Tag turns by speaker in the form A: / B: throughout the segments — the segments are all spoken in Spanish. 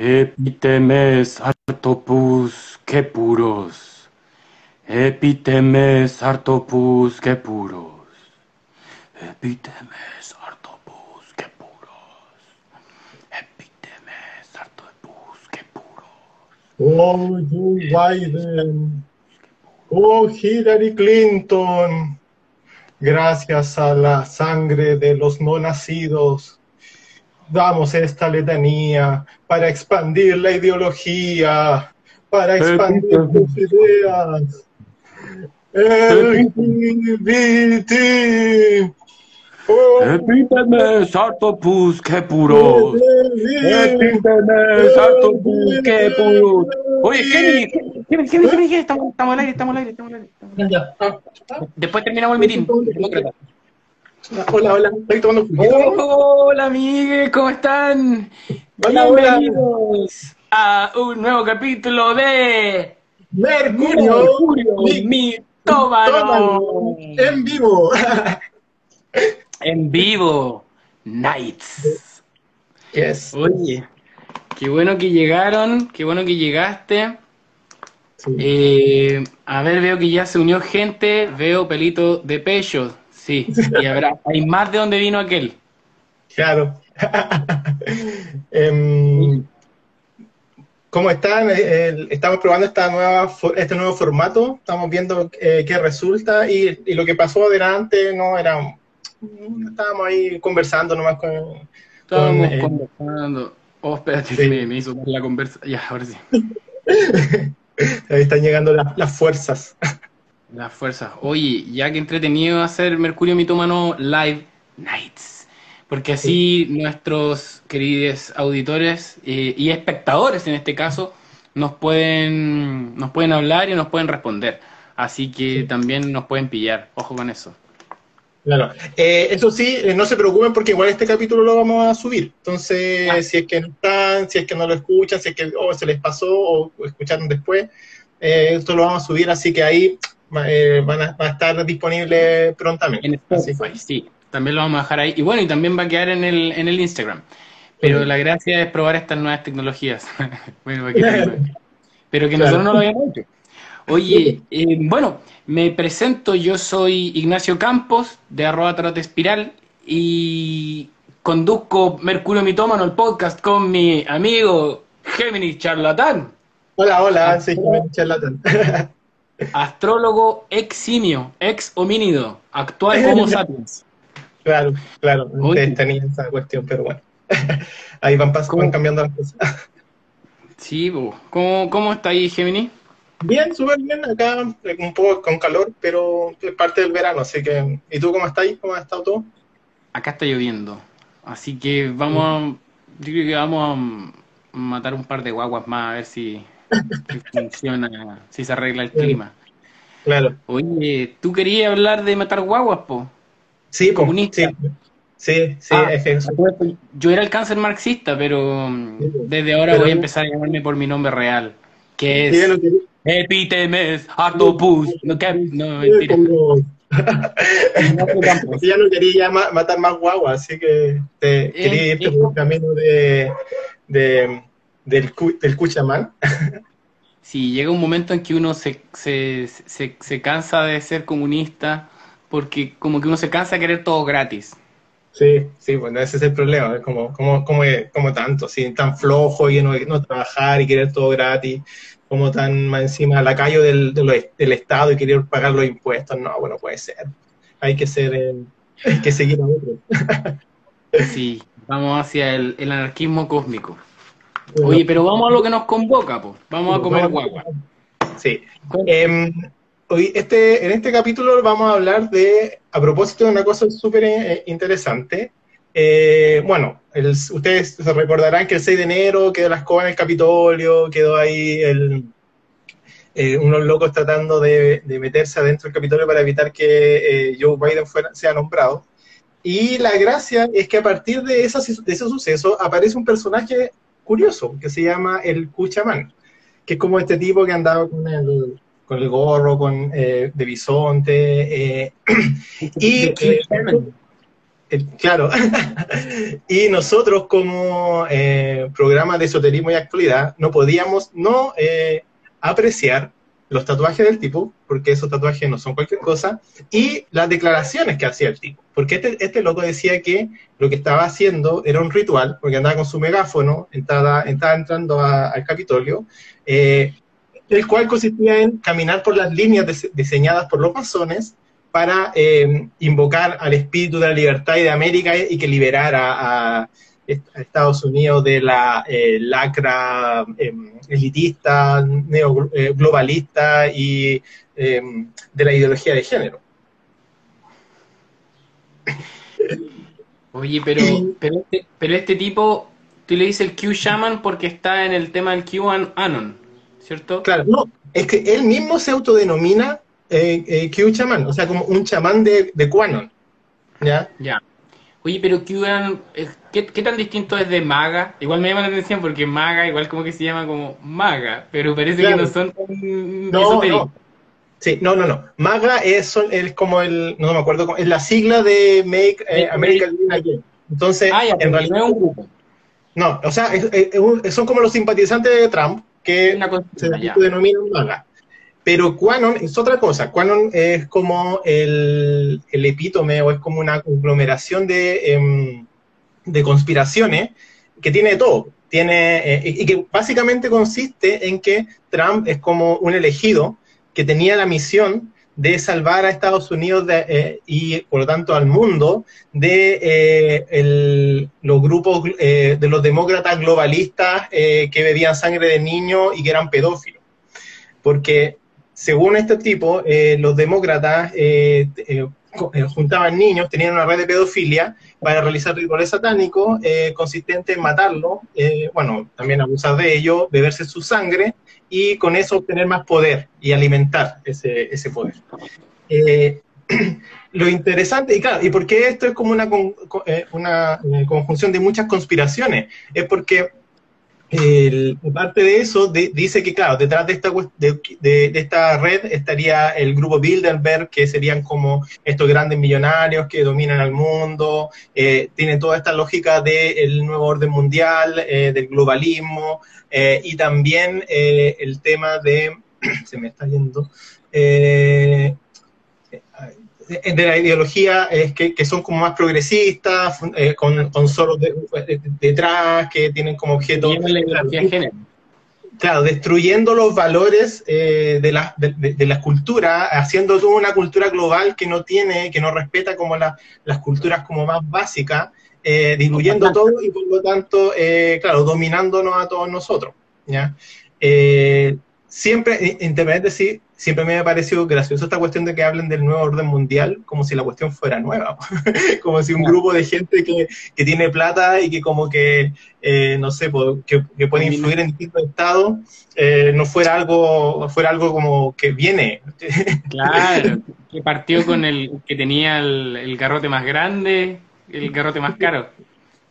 A: Epitemes artopus que puros. Epitemes artopus que puros. Epitemes artopus que puros. Epitemes artopus que puros.
B: Oh, Joe Biden. Oh, Hillary Clinton. Gracias a la sangre de los no nacidos damos esta letanía para expandir la ideología, para expandir tus ideas. LGBT.
A: Oh. Epíteme, sartopus, qué puros. Epíteme, sartopus, qué puros. Oye, Kenny, Kenny, Kenny, Kenny, estamos, al aire, estamos al aire, estamos al aire. Después terminamos el meeting.
B: Hola, hola, estoy tomando
A: Hola, amigues, ¿cómo están?
B: Hola, hola.
A: Bienvenidos a un nuevo capítulo de
B: Mercurio,
A: Mercurio Mitómano.
B: Tómalo, en vivo.
A: En vivo, Nights.
B: Yes.
A: Oye, qué bueno que llegaron, qué bueno que llegaste.
B: Sí.
A: Eh, a ver, veo que ya se unió gente, veo pelito de pecho, sí, y habrá, hay más de donde vino aquel.
B: Claro. Em, ¿Cómo están? Eh, eh, estamos probando esta nueva, este nuevo formato, estamos viendo eh, qué resulta y, y lo que pasó adelante no era... Estábamos ahí conversando nomás con...
A: Estábamos
B: con, eh,
A: conversando. Oh, espérate,
B: Sí.
A: me, me hizo la conversa. Ya, ahora sí.
B: ahí están llegando las fuerzas.
A: Las fuerzas. Oye, ya que entretenido hacer Mercurio Mitómano Live Nights. Porque así nuestros queridos auditores eh, y espectadores en este caso nos pueden, nos pueden hablar y nos pueden responder. Así que
B: Sí.
A: también nos pueden pillar. Ojo con eso.
B: Claro. Eh, eso sí, eh, no se preocupen porque igual este capítulo lo vamos a subir. Entonces,
A: Ah.
B: si es que no están, si es que no lo escuchan, si es que oh, se les pasó o, o escucharon después, eh, esto lo vamos a subir, así que ahí eh, van a, va a estar disponible prontamente.
A: En Spotify, sí. También lo vamos a dejar ahí. Y bueno, y también va a quedar en el, en el Instagram. Pero
B: Sí.
A: la gracia es probar estas nuevas tecnologías. Bueno, Pero que
B: Claro.
A: nosotros no lo habíamos hecho. Oye, eh, bueno, me presento, yo soy Ignacio Campos, de arroba trote espiral, y conduzco Mercurio Mitómano, el podcast, con mi amigo Géminis Charlatán,
B: Hola, hola,
A: Ah,
B: sí,
A: hola.
B: Jiménez Charlatán.
A: astrólogo ex simio, ex homínido, actual Homo sapiens.
B: claro, claro, ustedes tenían esa cuestión, pero bueno. ahí van, pas-
A: ¿Cómo?
B: van cambiando las cosas.
A: Sí. ¿Cómo, cómo está ahí, Gemini?
B: Bien, súper bien, acá eh, un poco con calor, pero es parte del verano, así que... ¿Y tú cómo estás ahí? ¿Cómo has estado todo?
A: Acá está lloviendo. Así que vamos a. Yo creo que vamos a matar un par de guaguas más a ver si, si funciona, si se arregla el clima.
B: Claro.
A: Oye, ¿tú querías hablar de matar guaguas, po?
B: Sí,
A: Comunista.
B: sí, sí, sí,
A: Ah,
B: es eso.
A: Yo era el cáncer marxista, pero mm, desde ahora
B: Pero-
A: voy a empezar a llamarme por mi nombre real, que es
B: que-
A: Epitemes Artopus. No, no, mentira.
B: como- ya no quería ya matar más guaguas, así que te, quería irte por el camino de, de- del, cu- del Cuchamán.
A: Sí, llega un momento en que uno se, se, se, se cansa de ser comunista porque como que uno se cansa de querer todo gratis.
B: Sí, sí, bueno, ese es el problema, es como, como, como, como tanto, así, tan flojo y no, no trabajar y querer todo gratis, como tan más encima del, de lo- del Estado y querer pagar los impuestos, no, bueno, puede ser. Hay que ser, eh, hay que seguir a otro.
A: Sí, vamos hacia el, el anarquismo cósmico. Oye, pero vamos a lo que nos convoca, pues. Vamos a comer guagua.
B: Sí. Em, hoy, este, en este capítulo vamos a hablar de, a propósito de una cosa súper eh, interesante. Eh, bueno, el- ustedes se recordarán que el 6 de enero quedó la escoba en el Capitolio, quedó ahí el, eh, unos locos tratando de, de meterse adentro del Capitolio para evitar que eh, Joe Biden fuera, sea nombrado. Y la gracia es que a partir de, esa- de ese suceso aparece un personaje curioso que se llama el Cuchamán que es como este tipo que andaba con el, con el gorro con, eh, de bisonte. eh, y, eh, claro. y nosotros como eh, programa de esoterismo y actualidad no podíamos no apreciar los tatuajes del tipo, porque esos tatuajes no son cualquier cosa, y las declaraciones que hacía el tipo. Porque este, este loco decía que lo que estaba haciendo era un ritual, porque andaba con su megáfono, estaba, entrando al Capitolio, eh, el cual consistía en caminar por las líneas diseñadas por los masones para eh, invocar al espíritu de la libertad y de América y que liberara a, Estados Unidos de la eh, lacra em, elitista, neoglobalista eh, y em, de la ideología de género.
A: Oye, pero, pero, este, pero este tipo, tú le dices el Q Shaman porque está en el tema del Q Anon, ¿cierto?
B: Claro, no, es que él mismo se autodenomina eh, eh, Q chamán, o sea, como un chamán de, de Quanon. ¿Ya?
A: Ya. Oye, pero QAnon, eh, ¿qué, ¿qué, tan distinto es de Maga? Igual me llama la atención porque Maga, igual como que se llama como Maga, pero parece que no son tan
B: no, no. Sí, no, no, no. Maga es, es como el, no me acuerdo, es la sigla de Make eh, America Great Again. Entonces,
A: ah, ya, en realidad no es un grupo.
B: No, o sea, es, es, son como los simpatizantes de Trump que se denominan Maga. Pero Quanon es otra cosa. Quanon es como el, el epítome o es como una conglomeración de, em, de conspiraciones que tiene todo. Tiene, eh, y que básicamente consiste en que Trump es como un elegido que tenía la misión de salvar a Estados Unidos eh, y por lo tanto al mundo de eh, el, los grupos de los demócratas globalistas que bebían sangre de niños y que eran pedófilos. Porque según este tipo, los demócratas juntaban niños, tenían una red de pedofilia para realizar rituales satánicos consistentes en matarlo, bueno, también abusar de ello, beberse su sangre y con eso obtener más poder y alimentar ese, poder. lo interesante, y claro, ¿y por qué esto es como una, una conjunción de muchas conspiraciones? Es porque el, parte de eso dice que, claro, detrás de esta, de, esta red estaría el grupo Bilderberg, que serían como estos grandes millonarios que dominan al mundo, eh, tiene toda esta lógica del nuevo orden mundial, eh, del globalismo, eh, y también eh, el tema de, se me está yendo, de la ideología es que, que, son como más progresistas, eh, con, con solo detrás, que tienen como objeto... Claro, destruyendo los valores eh, de, la, de, de, la cultura, haciendo toda una cultura global que no tiene, que no respeta como la, las culturas como más básicas, eh, diluyendo todo y por lo tanto, eh, claro, dominándonos a todos nosotros. ¿ya? Eh, siempre, entre sí, siempre me ha parecido gracioso esta cuestión de que hablen del nuevo orden mundial como si la cuestión fuera nueva, como si un grupo de gente que, que tiene plata y que como que, eh, no sé, que, que, puede influir en distintos estados, eh, no fuera algo, fuera algo como que viene.
A: claro, que partió con el que tenía el, el garrote más grande, el garrote más caro.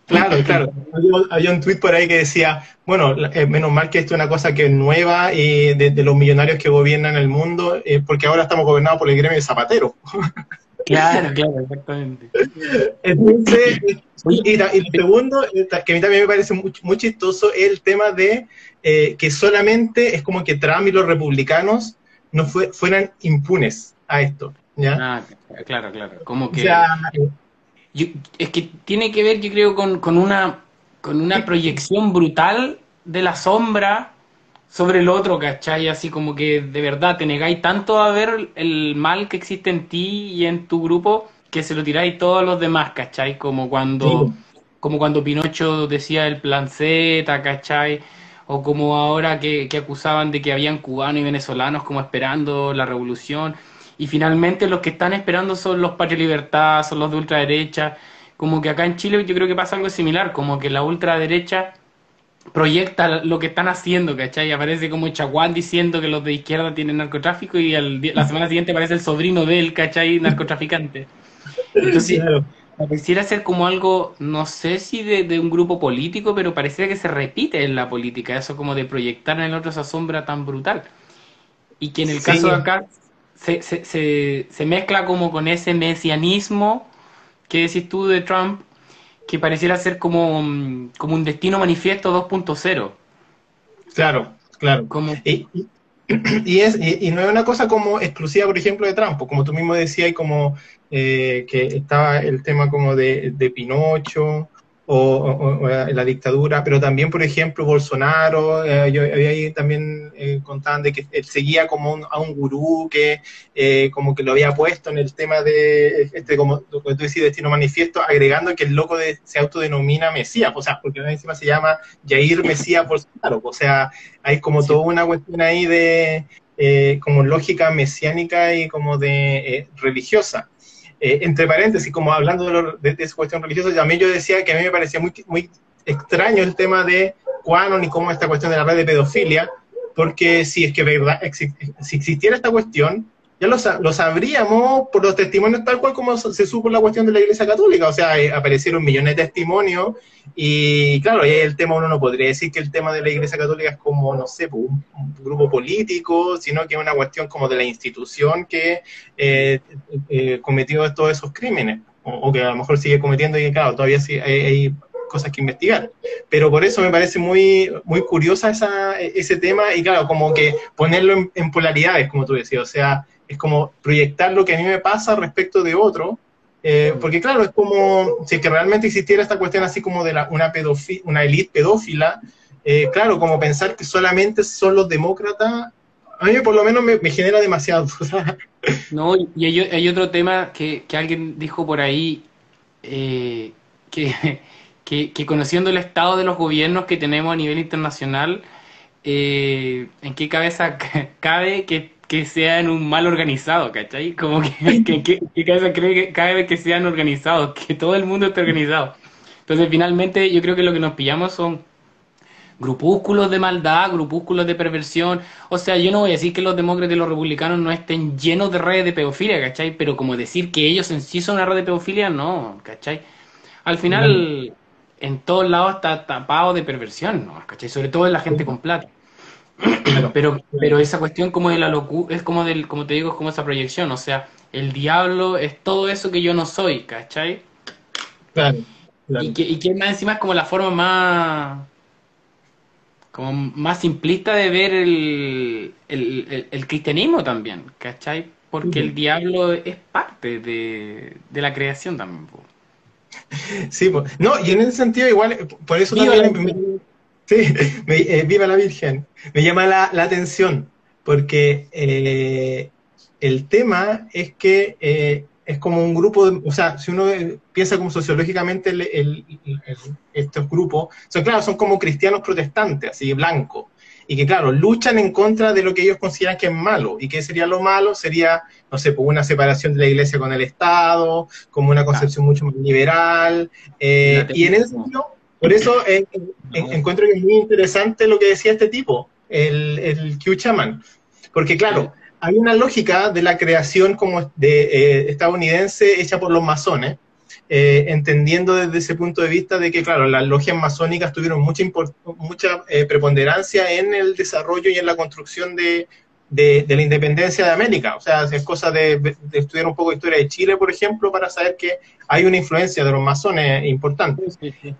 B: Claro, claro. Había, un tweet por ahí que decía, bueno, eh, menos mal que esto es una cosa que es nueva y de, los millonarios que gobiernan el mundo, eh, porque ahora estamos gobernados por el gremio de zapateros.
A: Claro, claro, exactamente.
B: Entonces, y, y, lo segundo, que a mí también me parece muy, muy chistoso, es el tema de eh, que solamente es como que Trump y los republicanos no fue, fueran impunes a esto. ¿ya?
A: Ah, claro, claro. Como que es que tiene que ver, yo creo, con, con, una, con una proyección brutal de la sombra sobre el otro, ¿cachai? Así como que de verdad te negáis tanto a ver el mal que existe en ti y en tu grupo que se lo tiráis todos los demás, ¿cachai? Como cuando, como cuando Pinocho decía el plan Z, ¿cachai? O como ahora que, que acusaban de que habían cubanos y venezolanos como esperando la revolución y finalmente los que están esperando son los Patria Libertad, son los de ultraderecha. Como que acá en Chile yo creo que pasa algo similar, como que la ultraderecha proyecta lo que están haciendo, ¿cachai? Aparece como Chaguán diciendo que los de izquierda tienen narcotráfico y la semana siguiente aparece el sobrino de él, ¿cachai? Narcotraficante. Entonces, pareciera ser como algo, no sé si de, un grupo político, pero pareciera que se repite en la política, eso como de proyectar en el otro esa sombra tan brutal. Y que en el caso de acá se, se, se, mezcla como con ese mesianismo ¿qué decís tú de Trump? Que pareciera ser como, como un destino manifiesto 2.0.
B: Claro, claro. Como... Y, es, y, no es una cosa como exclusiva, por ejemplo, de Trump, como tú mismo decías, y como eh, que estaba el tema como de, de Pinocho, o, la dictadura, pero también, por ejemplo, Bolsonaro, eh, yo había ahí también eh, contaban de que él seguía como a un gurú que eh, como que lo había puesto en el tema de, este, como tú decís, Destino Manifiesto, agregando que el loco de, se autodenomina Mesías, o sea, porque encima se llama Jair Mesías Bolsonaro, o sea, hay como toda una cuestión ahí de eh, como lógica mesiánica y como de religiosa. Eh, entre paréntesis, como hablando de, esa cuestión religiosa, también yo decía que a mí me parecía muy, muy extraño el tema de cuándo ni cómo esta cuestión de la red de pedofilia, porque si es que verdad, si existiera esta cuestión, ya lo, sabríamos por los testimonios tal cual como se supo la cuestión de la Iglesia Católica, o sea, eh, aparecieron millones de testimonios y claro, ahí el tema uno no podría decir que el tema de la Iglesia Católica es como, no sé, pues, un, grupo político, sino que es una cuestión como de la institución que eh, eh, cometió todos esos crímenes, o, que a lo mejor sigue cometiendo y claro, todavía sí hay, cosas que investigar. Pero por eso me parece muy, muy curiosa esa, ese tema y claro, como que ponerlo en, en polaridades, como tú decías, o sea, es como proyectar lo que a mí me pasa respecto de otro, eh, porque claro, es como si que realmente existiera esta cuestión así como de la, una, una élite pedófila, eh, claro, como pensar que solamente son los demócratas, a mí por lo menos me, genera demasiado.
A: no, y hay, otro tema que, que, alguien dijo por ahí, eh, que, que, que, conociendo el estado de los gobiernos que tenemos a nivel internacional, ¿en qué cabeza cabe que que sean un mal organizado, ¿cachai? Como que, que, que, cada, cree que vez que sean organizados, que todo el mundo esté organizado. Entonces, finalmente, yo creo que lo que nos pillamos son grupúsculos de maldad, grupúsculos de perversión. O sea, yo no voy a decir que los demócratas y los republicanos no estén llenos de redes de pedofilia, ¿cachai? Pero como decir que ellos en sí son una red de pedofilia, no, ¿cachai? Al final, en todos lados está tapado de perversión, ¿no? ¿cachai? Sobre todo en la gente con plata. Pero, pero esa cuestión como de la locura, es como del, como te digo, es como esa proyección, o sea, el diablo es todo eso que yo no soy, ¿cachai? Claro. Y, que, y que más encima es como la forma más como más simplista de ver el, el, cristianismo también, ¿cachai? Porque el diablo es parte de, la creación también.
B: Sí, no, y en ese sentido igual, por eso también... Sí, eh, viva la Virgen. Me llama la, atención porque eh, el tema es que eh, es como un grupo, de, o sea, si uno piensa como sociológicamente estos grupos, son claro, son como cristianos protestantes, así blancos, y que claro, luchan en contra de lo que ellos consideran que es malo. ¿Y qué sería lo malo? Sería, no sé, pues una separación de la iglesia con el Estado, como una concepción mucho más liberal, y en ese sentido por eso eh, encuentro que es muy interesante lo que decía este tipo, el, el Q Chaman. Porque claro, hay una lógica de la creación como de eh, estadounidense hecha por los masones, eh, entendiendo desde ese punto de vista de que, claro, las logias masónicas tuvieron mucha, mucha preponderancia en el desarrollo y en la construcción de, de, la independencia de América. O sea, es cosa de, estudiar un poco de historia de Chile, por ejemplo, para saber que hay una influencia de los masones importante.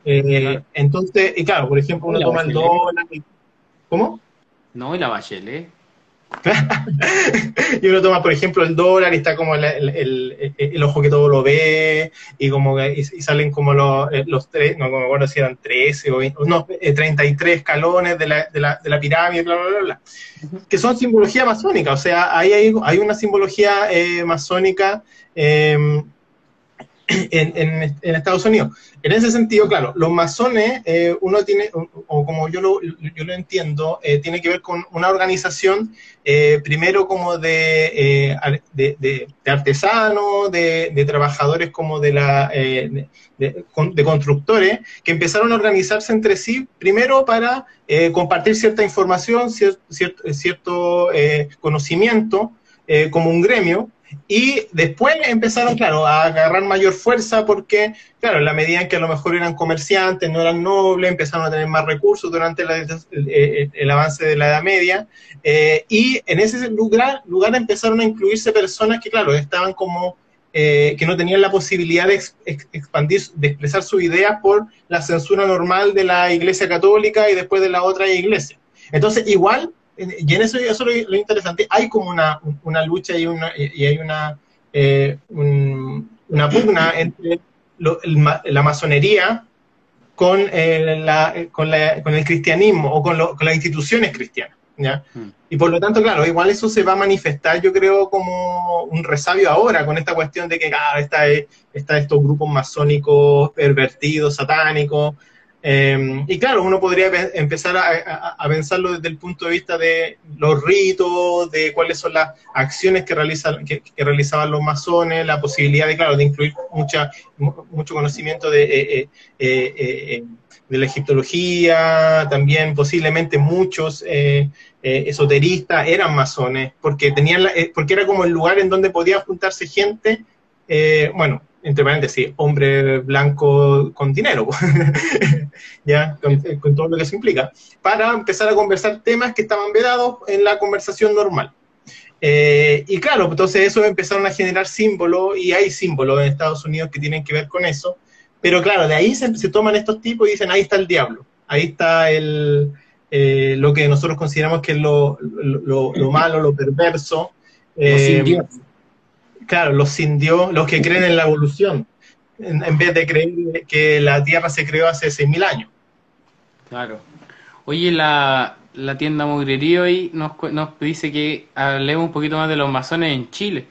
B: Eh, entonces, y claro, por ejemplo, uno toma el dólar. ¿Cómo?
A: No, y la Bachelet.
B: y uno toma, por ejemplo, el dólar y está como el, ojo que todo lo ve, y como y, salen como los, eh, los tres, no me acuerdo si eran 13 o 20, no, 33 eh, escalones de la, de la, de la pirámide, bla, bla, bla, que son simbología masónica, o sea, ahí hay, hay una simbología eh, masónica eh, en, Estados Unidos. En ese sentido, claro, los masones, eh, uno tiene, o, como yo lo, yo lo entiendo, eh, tiene que ver con una organización, eh, primero como de, de, artesanos, de, trabajadores como de, la, de, constructores, que empezaron a organizarse entre sí, primero para compartir cierta información, cierto, cierto conocimiento, como un gremio, y después empezaron, claro, a agarrar mayor fuerza porque, claro, en la medida en que a lo mejor eran comerciantes, no eran nobles, empezaron a tener más recursos durante el, avance de la Edad Media. Eh, y en ese lugar, lugar empezaron a incluirse personas que, claro, estaban como eh, que no tenían la posibilidad de expandir, de expresar sus ideas por la censura normal de la Iglesia Católica y después de la otra iglesia. Entonces, igual, y en eso, eso es lo, interesante, hay como una, una lucha y, una, y hay una, eh, una pugna entre la masonería con, eh, la, con, la, con, el cristianismo o con, con las instituciones cristianas. ¿ya? Hmm. Y por lo tanto, claro, igual eso se va a manifestar, yo creo, como un resabio ahora con esta cuestión de que ah, está, está estos grupos masónicos pervertidos, satánicos. Em, y claro, uno podría empezar a, pensarlo desde el punto de vista de los ritos, de cuáles son las acciones que, realizan, que, realizaban los masones, la posibilidad de, claro, de incluir mucha, mucho conocimiento de, eh, eh, eh, de la egiptología, también posiblemente muchos esoteristas eran masones, porque, tenían porque era como el lugar en donde podía juntarse gente, bueno, entre paréntesis, hombre blanco con dinero, ya, con, todo lo que eso implica, para empezar a conversar temas que estaban vedados en la conversación normal. Eh, y claro, entonces eso empezaron a generar símbolos, y hay símbolos en Estados Unidos que tienen que ver con eso, pero claro, de ahí se, toman estos tipos y dicen, ahí está el diablo, ahí está el, eh, lo que nosotros consideramos que es lo, malo, lo perverso. Eh, claro, los sin los que creen en la evolución, en, vez de creer que la Tierra se creó hace 6.000 años.
A: Claro. Oye, la, la tienda Mugrería hoy nos, nos dice que hablemos un poquito más de los masones en Chile.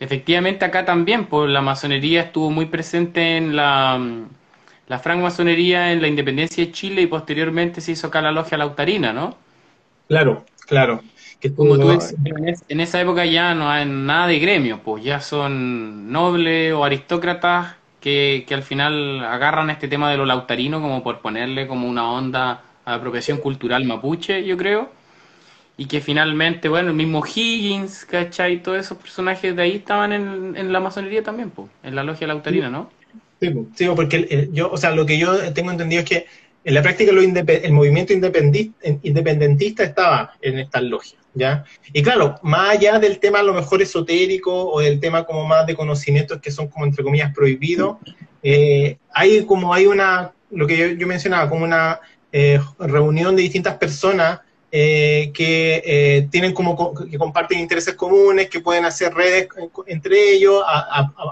A: Efectivamente, acá también, pues la masonería estuvo muy presente en la, la francmasonería en la independencia de Chile y posteriormente se hizo acá la logia lautarina, ¿no?
B: Claro, claro.
A: Como tú en esa época ya no hay nada de gremio, pues ya son nobles o aristócratas que, al final agarran este tema de lo lautarino como por ponerle como una onda a la apropiación cultural mapuche, yo creo. Y que finalmente, bueno, el mismo Higgins, ¿cachai? Todos esos personajes de ahí estaban en, la masonería también, pues, en la logia lautarina, ¿no?
B: Sí, sí porque yo, o sea, lo que yo tengo entendido es que en la práctica el movimiento independentista estaba en estas logias. ¿ya? Y claro, más allá del tema a lo mejor esotérico o del tema como más de conocimientos que son como entre comillas prohibidos, eh, hay como hay una, lo que yo, mencionaba, como una eh, reunión de distintas personas eh, que tienen como que comparten intereses comunes, que pueden hacer redes entre ellos,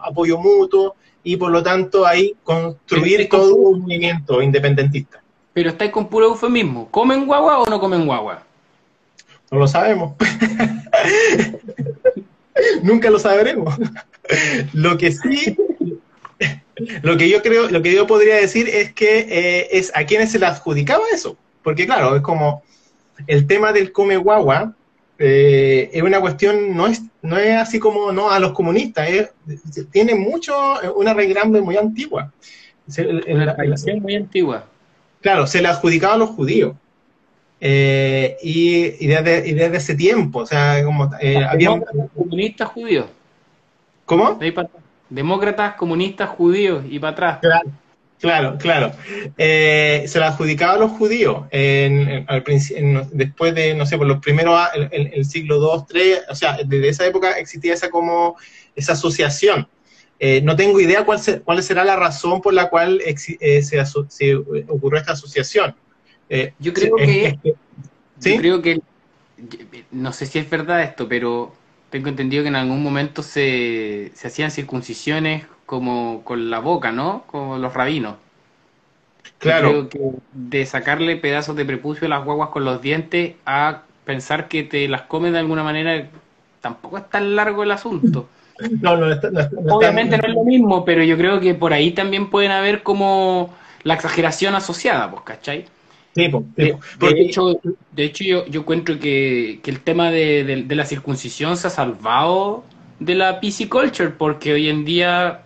B: apoyo mutuo y por lo tanto ahí construir todo un movimiento independentista.
A: Pero estáis con puro eufemismo. ¿Comen guagua o no comen guagua?
B: No lo sabemos. Nunca lo sabremos. lo que sí, lo que yo creo, lo que yo podría decir es que eh, es a quienes se le adjudicaba eso. Porque claro, es como el tema del come guagua, eh, es una cuestión, no es, no es así como no a los comunistas, tiene mucho, una reglambre muy antigua.
A: una muy antigua.
B: Claro, se le adjudicaba a los judíos. Eh, y, desde, ese tiempo, o sea, como
A: eh, había... Comunistas judíos.
B: ¿Cómo?
A: Demócratas, comunistas judíos y para atrás.
B: Claro, claro. claro. Eh, se la adjudicaba a los judíos en, después de, no sé, por los primeros, el, el, siglo II, III, o sea, desde esa época existía esa como, esa asociación. No tengo idea cuál, cuál será la razón por la cual se, se ocurrió esta asociación.
A: Eh, yo creo que, creo que, no sé si es verdad esto, pero tengo entendido que en algún momento se, se hacían circuncisiones como con la boca, ¿no? Como los rabinos.
B: Claro.
A: creo que de sacarle pedazos de prepucio a las guaguas con los dientes a pensar que te las comes de alguna manera, tampoco es tan largo el asunto.
B: No, no,
A: Obviamente no es lo mismo, pero yo creo que por ahí también pueden haber como la exageración asociada, pues, ¿cachai? de, hecho, de hecho yo, yo encuentro que, el tema de, la circuncisión se ha salvado de la PC culture, porque hoy en día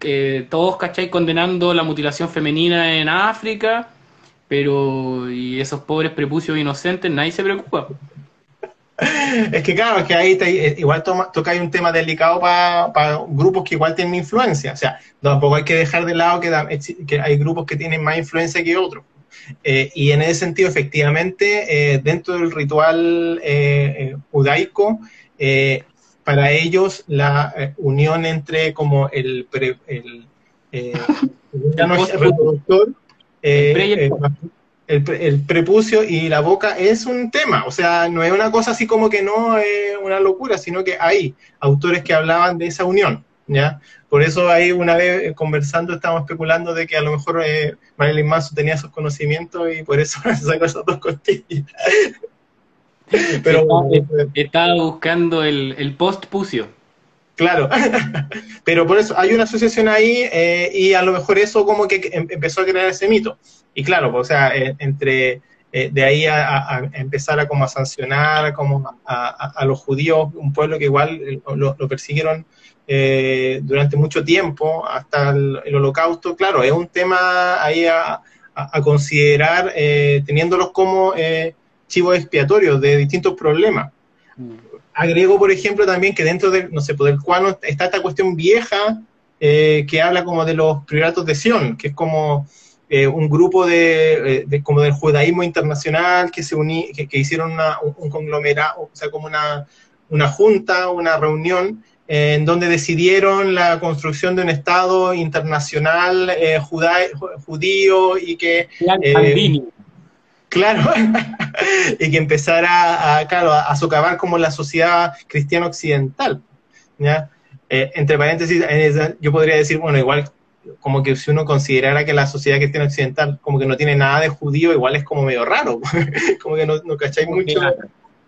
A: eh, todos, ¿cachai? Condenando la mutilación femenina en África, pero y esos pobres prepucios inocentes, nadie se preocupa.
B: Es que claro, es que ahí eh, igual toca hay un tema delicado para grupos que igual tienen influencia. O sea, tampoco hay que dejar de lado que, que hay grupos que tienen más influencia que otros. Eh, y en ese sentido, efectivamente, eh, dentro del ritual eh, judaico, para ellos la eh, unión entre como el, el, el, reproductor, el, prepucio y la boca es un tema, o sea, no es una cosa así como que no es una locura, sino que hay autores que hablaban de esa unión, ¿ya? Por eso ahí una vez eh, conversando estábamos especulando de que a lo mejor eh, Marilyn Manson tenía esos conocimientos y por eso sacó esas dos costillas.
A: Pero estaba, buscando el, el post-pucio.
B: Claro, pero por eso hay una asociación ahí eh, y a lo mejor eso como que em, empezó a crear ese mito. Y claro, pues, o sea, eh, entre eh, de ahí a, empezar a como a sancionar como a, los judíos, un pueblo que igual lo, persiguieron durante mucho tiempo, hasta el, holocausto, claro, es un tema ahí a, considerar teniéndolos como chivos expiatorios de distintos problemas. Mm agrego, por ejemplo, también que dentro del, no sé, pues, del cual está esta cuestión vieja eh, que habla como de los prioratos de Sion, que es como eh, un grupo eh, de, como del judaísmo internacional que se uní, que, hicieron un, conglomerado, o sea, como una, una junta, una reunión en donde decidieron la construcción de un Estado internacional judío y que... Claro, y que empezara a, claro, a, socavar como la sociedad cristiana occidental. ¿ya? Eh, entre paréntesis, yo podría decir, bueno, igual como que si uno considerara que la sociedad cristiana occidental como que no tiene nada de judío, igual es como medio raro, como que no, no cacháis mucho.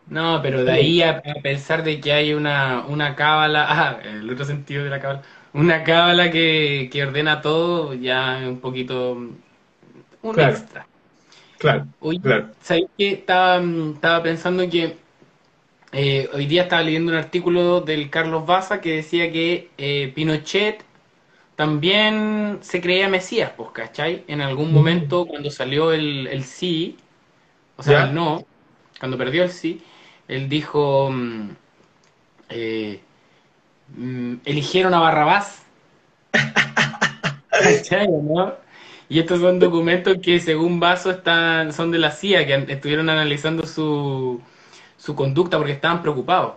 A: No, pero de ahí a, pensar de que hay una, una cábala, ah, el otro sentido de la cábala, una cábala que, que ordena todo, ya un poquito un extra.
B: Claro.
A: Oye, ¿sabéis que estaba, estaba, pensando que eh, hoy día estaba leyendo un artículo del Carlos Baza que decía que eh, Pinochet también se creía Mesías, pues, ¿cachai? En algún mm. momento cuando salió el, el sí, o sea, el no, cuando perdió el sí, él dijo, mm, eh, mm, eligieron a Barrabás. ¿Cachai, no? Y estos son documentos que según Vaso están, son de la CIA, que estuvieron analizando su, su conducta porque estaban preocupados.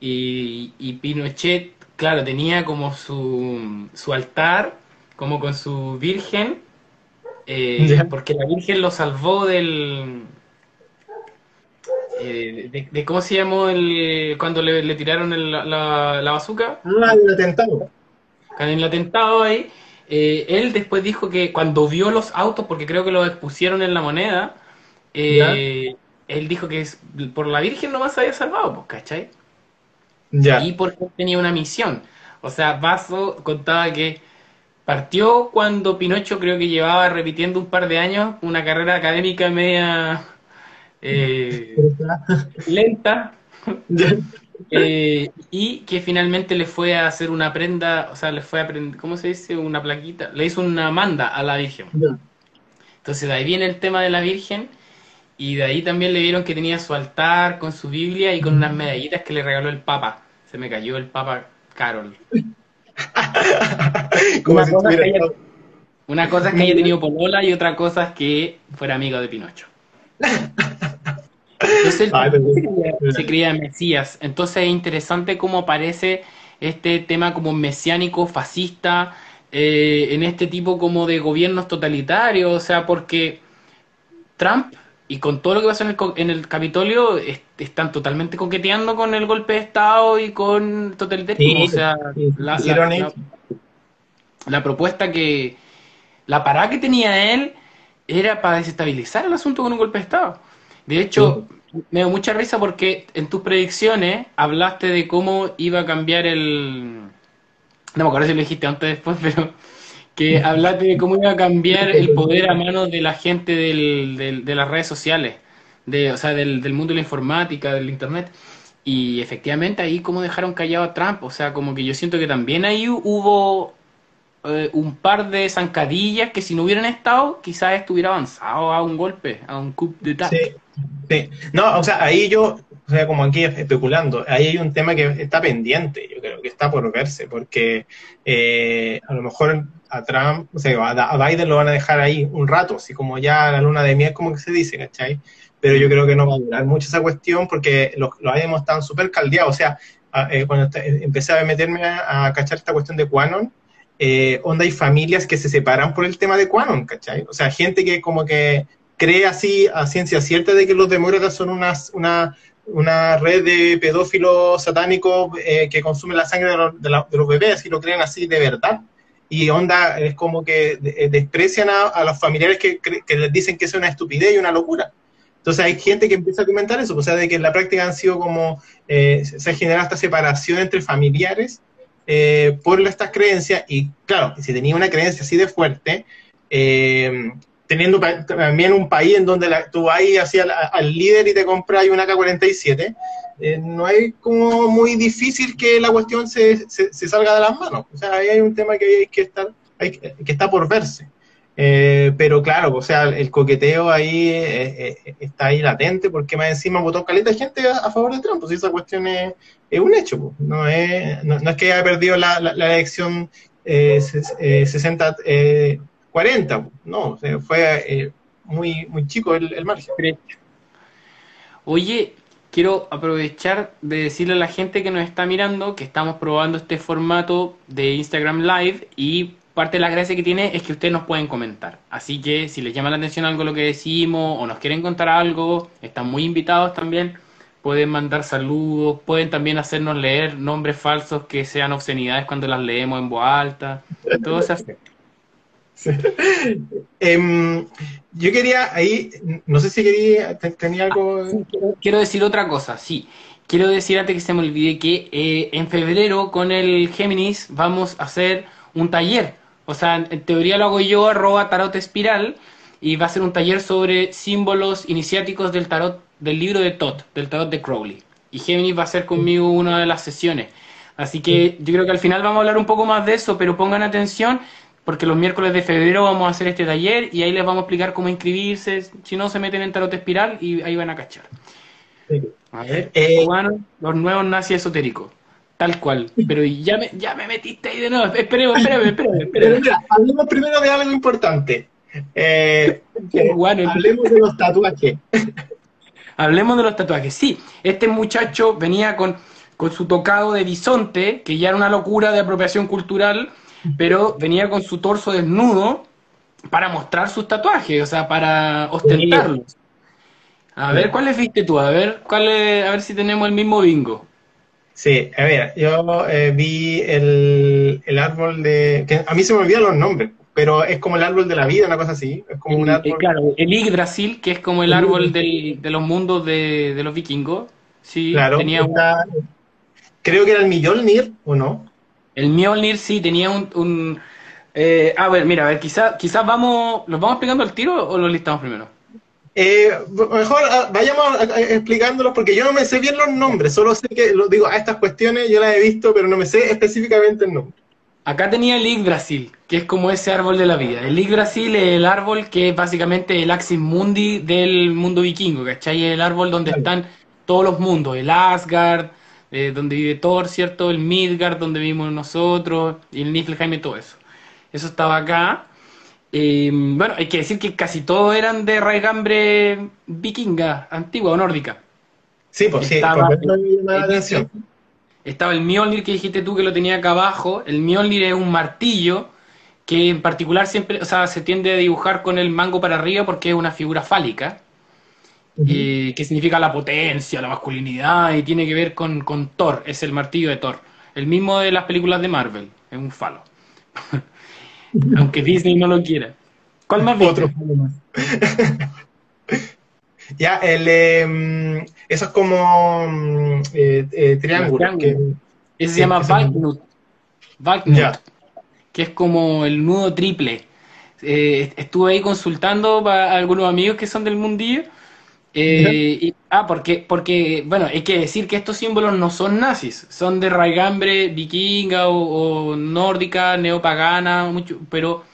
A: Y, y, Pinochet, claro, tenía como su, su altar, como con su virgen, eh, porque la virgen lo salvó del... Eh, de, ¿Cómo se llamó el, cuando le, tiraron la, la, la bazooka?
B: Ah, el atentado.
A: En el atentado ahí eh, él después dijo que cuando vio los autos, porque creo que los expusieron en la moneda, eh, él dijo que es, por la Virgen no se había salvado, pues, ¿cachai? Ya. Y porque tenía una misión. O sea, Vaso contaba que partió cuando Pinocho creo que llevaba repitiendo un par de años una carrera académica media eh, lenta. Eh, y que finalmente le fue a hacer una prenda, o sea, le fue a prender, ¿cómo se dice? Una plaquita, le hizo una manda a la Virgen. Entonces de ahí viene el tema de la Virgen y de ahí también le vieron que tenía su altar con su Biblia y con unas medallitas que le regaló el Papa. Se me cayó el Papa Carol. una, cosa que haya, una cosa es que haya tenido polola y otra cosa es que fuera amigo de Pinocho. Entonces se, cría, Mesías. Entonces es interesante cómo aparece este tema como mesiánico, fascista, eh, en este tipo como de gobiernos totalitarios, o sea, porque Trump y con todo lo que pasó en el, Capitolio están totalmente coqueteando con el golpe de Estado y con totalitarismo. o sea, la, la, propuesta que, la parada que tenía él era para desestabilizar el asunto con un golpe de Estado. De hecho, me dio mucha risa porque en tus predicciones hablaste de cómo iba a cambiar el... No me acuerdo si lo dijiste antes o después, pero que hablaste de cómo iba a cambiar el poder a manos de la gente del, de las redes sociales, de, o sea, del, del mundo de la informática, del internet. Y efectivamente ahí como dejaron callado a Trump, o sea, como que yo siento que también ahí hubo eh, un par de zancadillas que si no hubieran estado, quizás estuviera avanzado a un golpe, a un coup de
B: Sí, sí. No, o sea, ahí yo, o sea, como aquí especulando, ahí hay un tema que está pendiente, yo creo que está por verse, porque eh, a lo mejor a Trump, o sea, a Biden lo van a dejar ahí un rato, así como ya la luna de miel, como que se dice, ¿cachai? Pero yo creo que no va a durar mucho esa cuestión porque los, los están súper caldeados, o sea, cuando empecé a meterme a, cachar esta cuestión de Quanon, onda hay familias que se separan por el tema de Quanon, ¿cachai? O sea, gente que como que cree así a ciencia cierta de que los demócratas son unas, una, una red de pedófilos satánicos que consumen la sangre de los, bebés y lo creen así de verdad y onda es como que desprecian a, los familiares que, les dicen que es una estupidez y una locura. Entonces hay gente que empieza a comentar eso, o sea, de que en la práctica han sido como, eh, se ha generado esta separación entre familiares eh, por estas creencias y claro, si tenía una creencia así de fuerte, eh, teniendo también un país en donde tú vas al, al, líder y te compras una K-47, eh, no es como muy difícil que la cuestión se, se, salga de las manos. O sea, ahí hay un tema que hay que estar, hay, que está por verse. Eh, pero claro, o sea, el coqueteo ahí eh, está ahí latente, porque más encima votó caleta gente a, favor de Trump, pues esa cuestión es, un hecho, pues. no, es, no, es que haya perdido la, elección 60 40, no, fue muy, muy chico el, el margen.
A: Oye, quiero aprovechar de decirle a la gente que nos está mirando que estamos probando este formato de Instagram Live y parte de la gracia que tiene es que ustedes nos pueden comentar. Así que si les llama la atención algo lo que decimos o nos quieren contar algo, están muy invitados también. Pueden mandar saludos, pueden también hacernos leer nombres falsos que sean obscenidades cuando las leemos en voz alta. Todo se hace.
B: Em, yo quería ahí, no sé si quería, tenía algo.
A: Ah, quiero decir otra cosa, sí. Quiero decir antes que se me olvide que eh, en febrero con el Géminis vamos a hacer un taller. O sea, en teoría lo hago yo, arroba tarot espiral, y va a ser un taller sobre símbolos iniciáticos del tarot, del libro de Tot, del tarot de Crowley. Y Géminis va a ser conmigo una de las sesiones. Así que yo creo que al final vamos a hablar un poco más de eso, pero pongan atención porque los miércoles de febrero vamos a hacer este taller y ahí les vamos a explicar cómo inscribirse, si no se meten en Tarot Espiral y ahí van a cachar. A ver, eh, los nuevos nazis esotéricos, tal cual, pero ya me, ya me metiste ahí de nuevo, espérame, espérame, espérame.
B: hablemos primero de algo importante. Eh, hablemos de los tatuajes.
A: hablemos de los tatuajes, sí, este muchacho venía con, con su tocado de bisonte, que ya era una locura de apropiación cultural, pero venía con su torso desnudo para mostrar sus tatuajes, o sea, para ostentarlos. A ver, ¿cuáles viste tú? A ver, cuál a ver si tenemos el mismo bingo.
B: Sí, a ver, yo eh, vi el, el, árbol de... Que a mí se me olvidan los nombres, pero es como el árbol de la vida, una cosa así. Es como un árbol...
A: Claro, el Yggdrasil, que es como el árbol del, de los mundos de, de los vikingos. Sí,
B: claro, tenía creo que era el Mjolnir, ¿o no?
A: El Mjolnir sí tenía un... eh, a ver, mira, a ver, quizás quizá vamos... ¿Los vamos explicando al tiro o los listamos primero?
B: Eh, mejor ah, vayamos explicándolos porque yo no me sé bien los nombres, solo sé que, lo digo, a estas cuestiones yo las he visto, pero no me sé específicamente el nombre.
A: Acá tenía el Yggdrasil, que es como ese árbol de la vida. El Yggdrasil es el árbol que es básicamente el Axis Mundi del mundo vikingo, ¿cachai? Es el árbol donde están todos los mundos, el Asgard, eh, donde vive Thor, ¿cierto? El Midgard, donde vivimos nosotros, y el Niflheim y todo eso. Eso estaba acá. Eh, bueno, hay que decir que casi todos eran de raigambre vikinga, antigua o nórdica.
B: Sí, pues
A: estaba,
B: sí,
A: el, estaba el Mjolnir que dijiste tú que lo tenía acá abajo. El Mjolnir es un martillo que en particular siempre, o sea, se tiende a dibujar con el mango para arriba porque es una figura fálica que significa la potencia, la masculinidad, y tiene que ver con, con, Thor, es el martillo de Thor. El mismo de las películas de Marvel, es un falo. Aunque Disney no lo quiera. ¿Cuál más
B: Otro ya, el, em, eso es como mm, eh, eh, triángulo. Que,
A: Ese se llama Valknut. Valknut. Que es como el nudo triple. Eh, estuve ahí consultando para algunos amigos que son del mundillo eh, ah, porque, porque, bueno, hay que decir que estos símbolos no son nazis, son de raigambre vikinga o, nórdica, neopagana, mucho, pero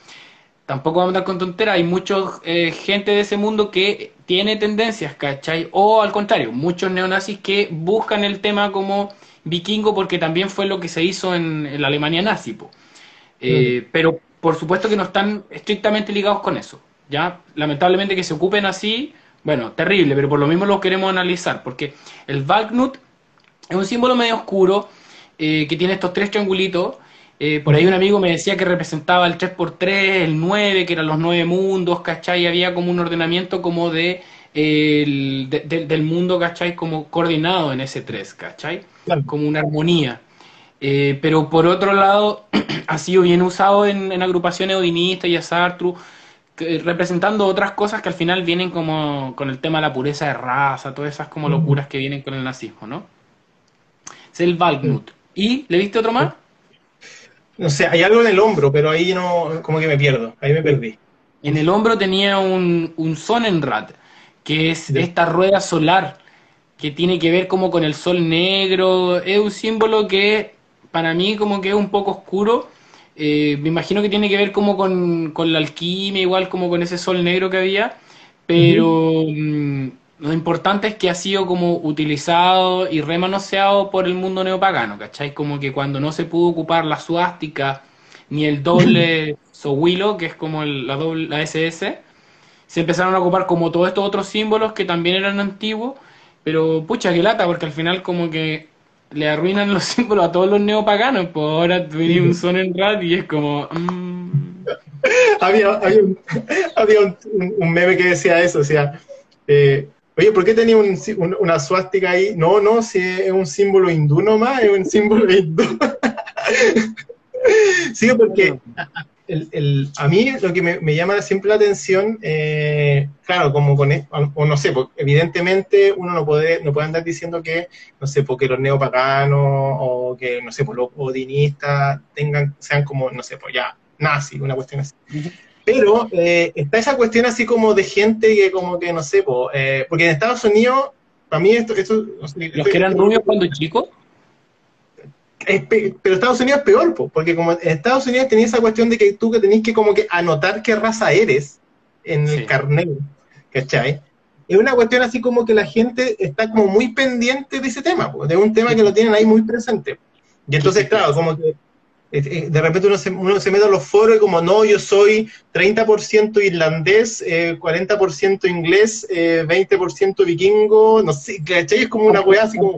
A: tampoco vamos a andar con tonteras. Hay mucha eh, gente de ese mundo que tiene tendencias, ¿cachai? O al contrario, muchos neonazis que buscan el tema como vikingo porque también fue lo que se hizo en, la Alemania nazi. Eh, pero por supuesto que no están estrictamente ligados con eso. ¿ya? Lamentablemente que se ocupen así bueno, terrible, pero por lo mismo lo queremos analizar, porque el Valknut Es un símbolo medio oscuro eh, que tiene estos tres triangulitos. Eh, por ahí un amigo me decía que representaba el 3x3, el 9, que eran los nueve mundos, ¿cachai? Había como un ordenamiento como de, del mundo, ¿cachai? Como coordinado en ese 3, ¿cachai? Como una armonía. Eh, pero por otro lado, ha sido bien usado en, agrupaciones odinistas y a Sartre, representando otras cosas que al final vienen como con el tema de la pureza de raza, todas esas como locuras que vienen con el nazismo, ¿no? Es el Valknut. ¿Y le viste otro más?
B: No sé, hay algo en el hombro, pero ahí no, como que me pierdo, ahí me perdí.
A: En el hombro tenía un, un Sonnenrad, que es esta rueda solar, que tiene que ver como con el sol negro, es un símbolo que para mí como que es un poco oscuro, eh, me imagino que tiene que ver como con, la alquimia, igual como con ese sol negro que había, pero mm, lo importante es que ha sido como utilizado y remanoseado por el mundo neopagano, ¿cachai? Como que cuando no se pudo ocupar la suástica ni el doble sohuilo, que es como la, doble, la SS, se empezaron a ocupar como todos estos otros símbolos que también eran antiguos, pero pucha que lata, porque al final como que le arruinan los símbolos a todos los neopaganos, pues ahora viene un son en rad y es como... Mm.
B: había, un, había un, meme que decía eso, o sea, eh, oye, ¿por qué tenía un, una suástica ahí? No, no, si es un símbolo hindú nomás, es un símbolo hindú. sí, porque el, el, a mí lo que me, llama siempre la atención, eh, claro, como con, e, o no sé, porque evidentemente uno no puede, no puede andar diciendo que, no sé, porque los neopaganos o que, no sé, por los odinistas tengan, sean como, no sé, pues ya, nazi, una cuestión así. Pero eh, está esa cuestión así como de gente que como que, no sé, pues, porque en Estados Unidos, para mí esto... esto
A: ¿Los que eran rubios cuando chicos?
B: Pero Estados Unidos es peor, porque como en Estados Unidos tenía esa cuestión de que tú que tenés que como que anotar qué raza eres en el carnet, ¿cachai? Es una cuestión así como que la gente está como muy pendiente de ese tema, de un tema que lo tienen ahí muy presente. Y entonces, claro, como que de repente uno se, uno se mete a los foros y como, no, yo soy 30% irlandés, 40% eh, inglés, 20% eh, vikingo, no sé, ¿cachai? Es como una weá así como...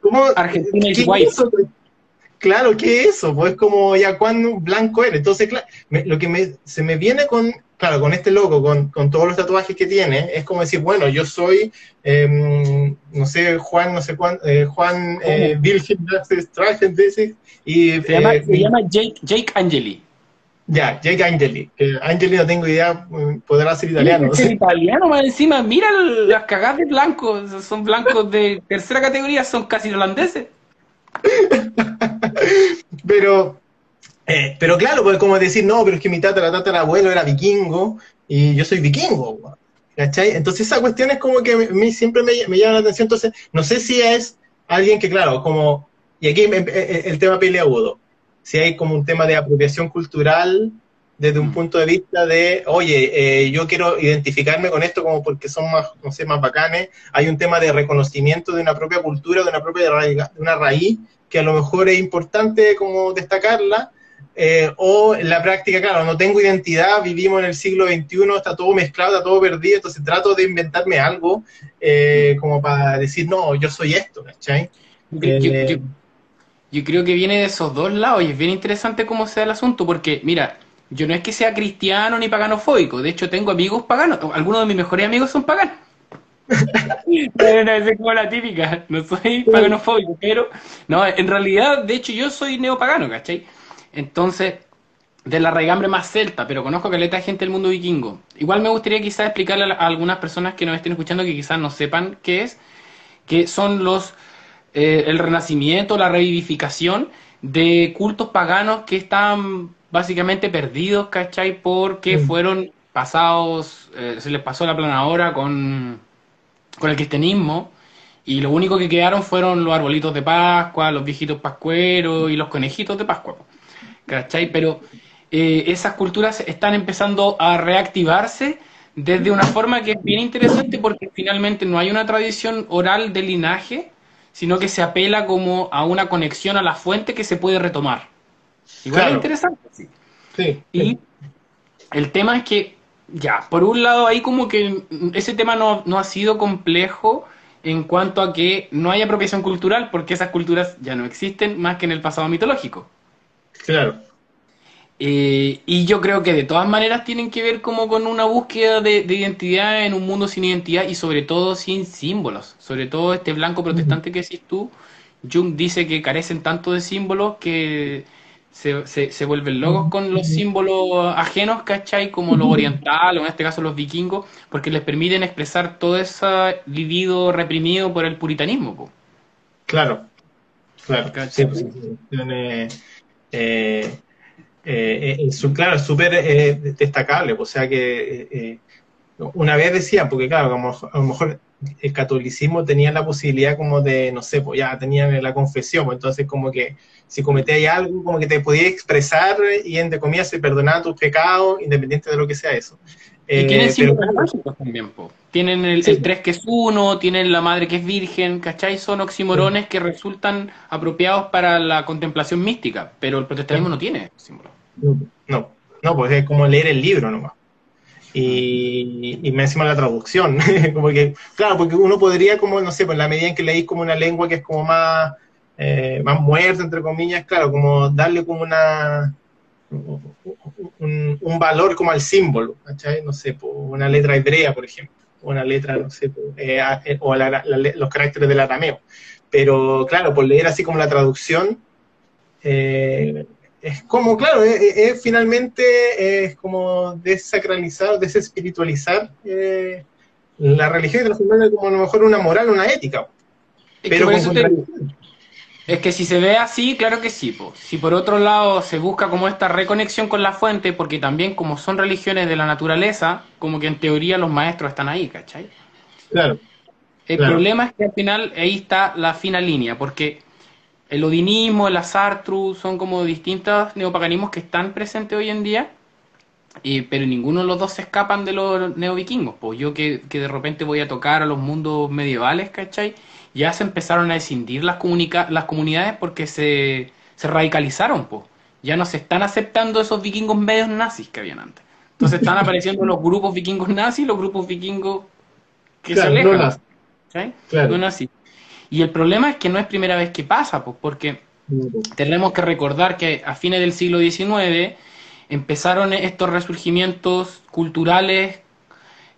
B: ¿cómo,
A: Argentina es guay.
B: Claro, ¿qué es eso? Pues como ya cuando blanco eres. Entonces, claro, lo que me, se me viene con, claro, con este loco, con, con, todos los tatuajes que tiene, es como decir, bueno, yo soy, eh, no sé, Juan, no sé cuánto, eh, Juan eh, Wilhelm
A: y se llama, eh, se llama Jake, Jake Angeli.
B: Ya, Jake Angeli. Que Angeli no tengo idea, mm, podrá ser italiano.
A: Es italiano, más encima. Mira las cagadas de blancos. Son blancos de tercera categoría, son casi holandeses.
B: pero, eh, pero claro, pues como decir, no, pero es que mi tatara, abuelo era vikingo y yo soy vikingo, ¿cachai? Entonces esa cuestión es como que a mí siempre me, llama la atención, entonces no sé si es alguien que, claro, como, y aquí el tema peleagudo, si hay como un tema de apropiación cultural desde un mm. punto de vista de, oye, eh, yo quiero identificarme con esto como porque son más, no sé, más bacanes. Hay un tema de reconocimiento de una propia cultura, de una propia raíz, de una raíz que a lo mejor es importante como destacarla. Eh, o en la práctica, claro, no tengo identidad, vivimos en el siglo XXI, está todo mezclado, está todo perdido, entonces trato de inventarme algo eh, como para decir, no, yo soy esto, ¿cachai?
A: Yo, creo que viene de esos dos lados y es bien interesante cómo sea el asunto, porque mira, yo no es que sea cristiano ni paganofóbico, de hecho tengo amigos paganos, algunos de mis mejores amigos son paganos. es como la típica, no soy paganofóbico, pero no, en realidad, de hecho yo soy neopagano, ¿cachai? Entonces, de la regambre más celta, pero conozco caleta de gente del mundo vikingo. Igual me gustaría quizás explicarle a algunas personas que nos estén escuchando que quizás no sepan qué es, que son los eh, el renacimiento, la revivificación de cultos paganos que están básicamente perdidos, ¿cachai? Porque fueron pasados, eh, se les pasó la planadora con, con el cristianismo y lo único que quedaron fueron los arbolitos de Pascua, los viejitos pascueros y los conejitos de Pascua, ¿cachai? Pero eh, esas culturas están empezando a reactivarse desde una forma que es bien interesante porque finalmente no hay una tradición oral de linaje, sino que se apela como a una conexión a la fuente que se puede retomar. Igual es interesante, sí. Y el tema es que, ya, por un lado ahí como que ese tema no, ha sido complejo en cuanto a que no hay apropiación cultural porque esas culturas ya no existen más que en el pasado mitológico.
B: Claro.
A: Eh, y yo creo que de todas maneras tienen que ver como con una búsqueda de, identidad en un mundo sin identidad y sobre todo sin símbolos. Sobre todo este blanco protestante que decís tú, Jung dice que carecen tanto de símbolos que se, se, vuelven locos con los símbolos ajenos, ¿cachai? Como los orientales, o en este caso los vikingos, porque les permiten expresar todo ese vivido reprimido por el puritanismo.
B: Claro, claro. Sí, pues, eh, eh, eh, claro, es súper eh, destacable, o sea que una vez decía, porque claro, como a lo mejor el catolicismo tenía la posibilidad como de, no sé, pues ya tenían la confesión, pues entonces como que si cometías algo, como que te podías expresar y entre comillas se perdonaba tus pecados, independiente de lo que sea eso.
A: Y tienen símbolos mágicos también, po. Tienen el, tres 3 que es uno, tienen la madre que es virgen, ¿cachai? Son oximorones que resultan apropiados para la contemplación mística, pero el protestantismo no tiene símbolos.
B: No, no, pues es como leer el libro nomás. Y, y me encima la traducción, como que, claro, porque uno podría como, no sé, pues en la medida en que leís como una lengua que es como más, eh, más muerta, entre comillas, claro, como darle como una, un, valor como al símbolo. No sé, una letra hebrea, por ejemplo, una letra, no sé, eh, eh, o los caracteres del arameo. Pero claro, por leer así como la traducción, eh, es como, claro, es, finalmente es como desacralizar, desespiritualizar la religión y transformarla como a lo mejor una moral, una ética.
A: Pero es que si se ve así, claro que sí. Si por otro lado se busca como esta reconexión con la fuente, porque también como son religiones de la naturaleza, como que en teoría los maestros están ahí, ¿cachai?
B: Claro.
A: El problema es que al final ahí está la fina línea, porque el odinismo, el asartru, son como distintos neopaganismos que están presentes hoy en día, y, pero ninguno de los dos se escapan de los neovikingos. Pues yo que, que de repente voy a tocar a los mundos medievales, ¿cachai? ya se empezaron a descindir las, las comunidades porque se, radicalizaron, pues. Ya no se están aceptando esos vikingos medios nazis que habían antes. Entonces están apareciendo los grupos vikingos nazis y los grupos vikingos que se alejan. No nazis. Y el problema es que no es primera vez que pasa, pues, porque tenemos que recordar que a fines del siglo XIX empezaron estos resurgimientos culturales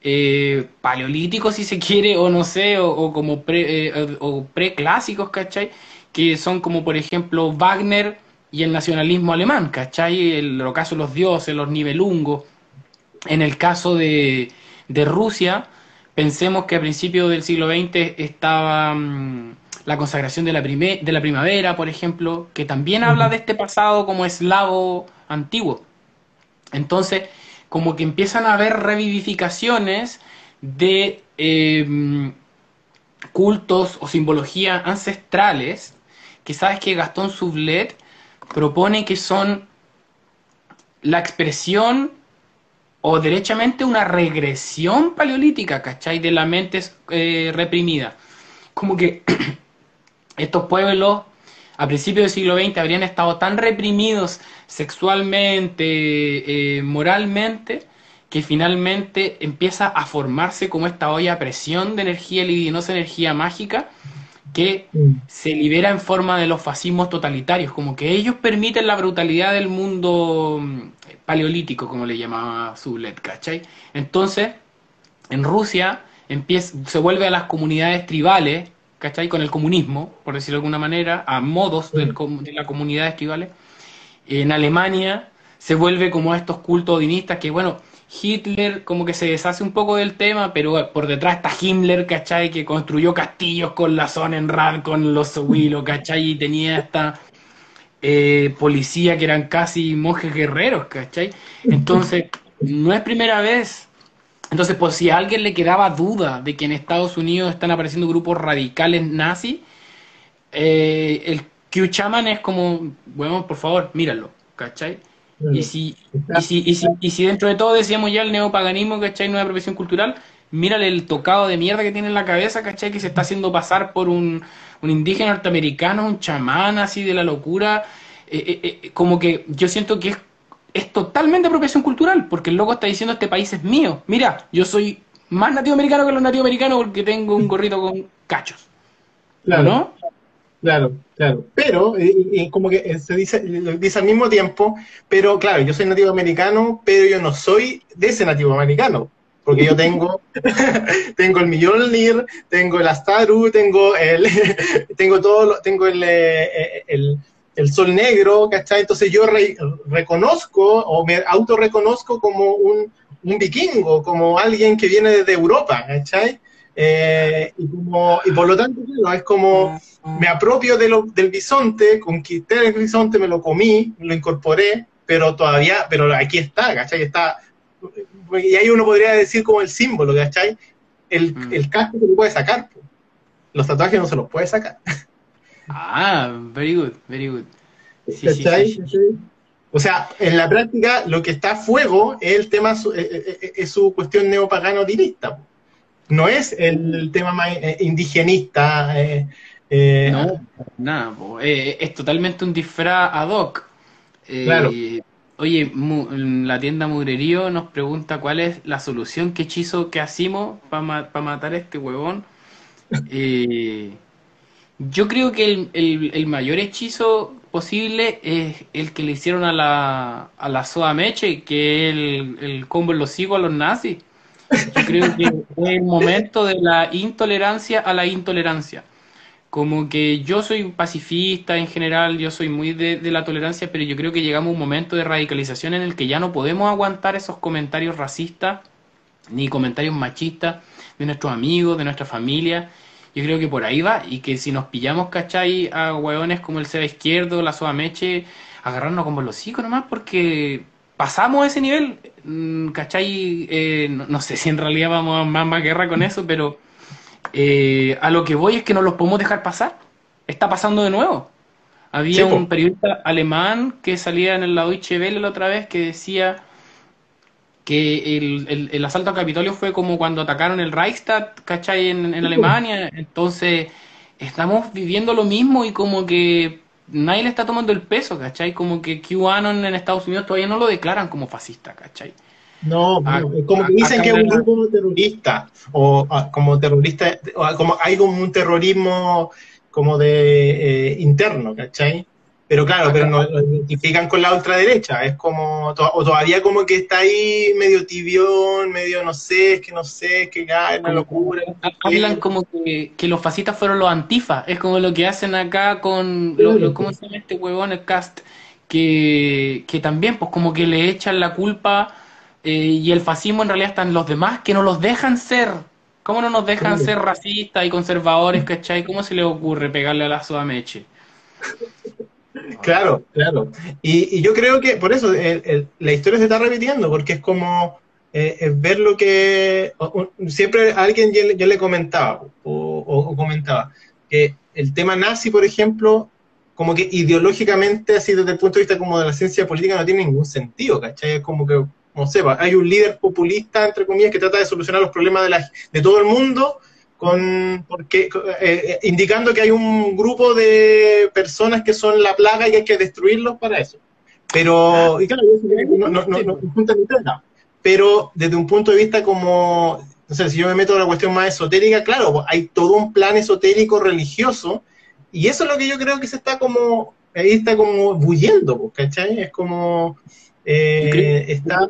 A: eh, paleolíticos, si se quiere, o no sé, o, como pre, eh, o preclásicos, ¿cachai? Que son como, por ejemplo, Wagner y el nacionalismo alemán, ¿cachai? El, el caso de los dioses, los nivelungos. En el caso de, de Rusia, pensemos que a principios del siglo XX estaba mm, la consagración de la, de la primavera, por ejemplo, que también habla de este pasado como eslavo antiguo. Entonces, como que empiezan a haber revivificaciones de em, cultos o simbologías ancestrales que sabes que Gastón Sublet propone que son la expresión o derechamente una regresión paleolítica, ¿cachai? De la mente eh, reprimida. Como que estos pueblos a principios del siglo XX habrían estado tan reprimidos sexualmente, eh, moralmente, que finalmente empieza a formarse como esta olla a presión de energía libidinosa, energía mágica, que mm. se libera en forma de los fascismos totalitarios, como que ellos permiten la brutalidad del mundo mm, paleolítico, como le llamaba Zulet, ¿cachai? Entonces, en Rusia empieza, se vuelve a las comunidades tribales, ¿cachai? Con el comunismo, por decirlo de alguna manera, a modos de la comunidad estivales. En Alemania se vuelve como a estos cultos odinistas que, bueno, Hitler como que se deshace un poco del tema, pero por detrás está Himmler, ¿cachai? Que construyó castillos con la Sonnenrad, con los Willow, ¿cachai? Y tenía esta eh, policía que eran casi monjes guerreros, ¿cachai? Entonces, no es primera vez entonces, pues si a alguien le quedaba duda de que en Estados Unidos están apareciendo grupos radicales nazis, eh, el Q-Chaman es como, bueno, por favor, míralo, ¿cachai? Y si, y, si, y, si, y si dentro de todo decíamos ya el neopaganismo, ¿cachai? Nueva profesión cultural, mírale el tocado de mierda que tiene en la cabeza, ¿cachai? Que se está haciendo pasar por un, un indígena norteamericano, un chamán así de la locura. Eh, eh, como que yo siento que es es totalmente apropiación cultural, porque el loco está diciendo este país es mío. Mira, yo soy más nativo americano que los nativos americanos porque tengo un gorrito con cachos.
B: Claro, ¿no? Claro, claro. Pero, y, como que se dice, dice al mismo tiempo, pero claro, yo soy nativo americano, pero yo no soy de ese nativo americano. Porque yo tengo, tengo el Mjolnir, tengo el Astaru, tengo el, tengo todo, tengo el, eh, el, el, Sol Negro, ¿cachai? Entonces yo reconozco o me autorreconozco como un, un vikingo, como alguien que viene desde Europa, ¿cachai? Eh, y, como, y por lo tanto, es como me apropio de lo, del bisonte, conquisté el bisonte, me lo comí, lo incorporé, pero todavía, pero aquí está, ¿cachai? Está, y ahí uno podría decir como el símbolo, ¿cachai? El, mm. el casco se lo puede sacar, los tatuajes no se los puede sacar.
A: Ah, very good, very good.
B: o sea, en la práctica lo que está a fuego es el tema, es, es su cuestión neopagano directa no es el tema más eh, indigenista. Eh,
A: eh, no, nada, es totalmente un disfraz ad hoc. claro. Oye, la tienda Mugrerío nos pregunta cuál es la solución, qué hechizo que hacemos para matar a este huevón. yo creo que el, mayor hechizo posible es el que le hicieron a la, a la Meche, que es el, el combo en los higos a los nazis. Yo creo que es el momento de la intolerancia a la intolerancia. Como que yo soy pacifista en general, yo soy muy de, la tolerancia, pero yo creo que llegamos a un momento de radicalización en el que ya no podemos aguantar esos comentarios racistas ni comentarios machistas de nuestros amigos, de nuestra familia. Yo creo que por ahí va y que si nos pillamos, ¿cachai? A hueones como el Seba Izquierdo, la Soa Meche, agarrarnos como los hijos nomás porque pasamos ese nivel, mm, ¿cachai? Eh, no, sé si en realidad vamos a más, más guerra con eso, pero eh, a lo que voy es que no los podemos dejar pasar. Está pasando de nuevo. Había un periodista alemán que salía en el Deutsche Welle la otra vez que decía que el, asalto al Capitolio fue como cuando atacaron el Reichstag, ¿cachai? En, en Alemania. Entonces, estamos viviendo lo mismo y como que nadie le está tomando el peso, ¿cachai? Como que QAnon en Estados Unidos todavía no lo declaran como fascista, ¿cachai?
B: No, ah, como que dicen que es un grupo terrorista, o ah, como terrorista, o como hay como un terrorismo como de eh, interno, ¿cachai? Pero claro, pero no lo identifican con la ultraderecha, es como, o todavía como que está ahí medio tibión, medio no sé, es que no sé, es que ya es una locura.
A: Hablan como que, los fascistas fueron los antifa, es como lo que hacen acá con, lo, ¿cómo se llama este huevón, el cast? Que, que también pues como que le echan la culpa eh, y el fascismo en realidad están los demás que no los dejan ser. ¿Cómo no nos dejan ser racistas y conservadores, cachai? ¿Cómo se les ocurre pegarle a la Sudameche?
B: Claro, claro. Y, yo creo que por eso la historia se está repitiendo, porque es como eh, ver lo que siempre alguien yo, le comentaba o, comentaba que el tema nazi, por ejemplo, como que ideológicamente, así desde el punto de vista como de la ciencia política, no tiene ningún sentido, ¿cachai? Es como que, hay un líder populista, entre comillas, que trata de solucionar los problemas de, la, de todo el mundo con porque eh, indicando que hay un grupo de personas que son la plaga y hay que destruirlos para eso. Pero, y no, no, no, pero desde un punto de vista como, si yo me meto en la cuestión más esotérica, claro, hay todo un plan esotérico religioso, y eso es lo que yo creo que se está como, ahí está como bulliendo, ¿cachai? Es como, eh, está...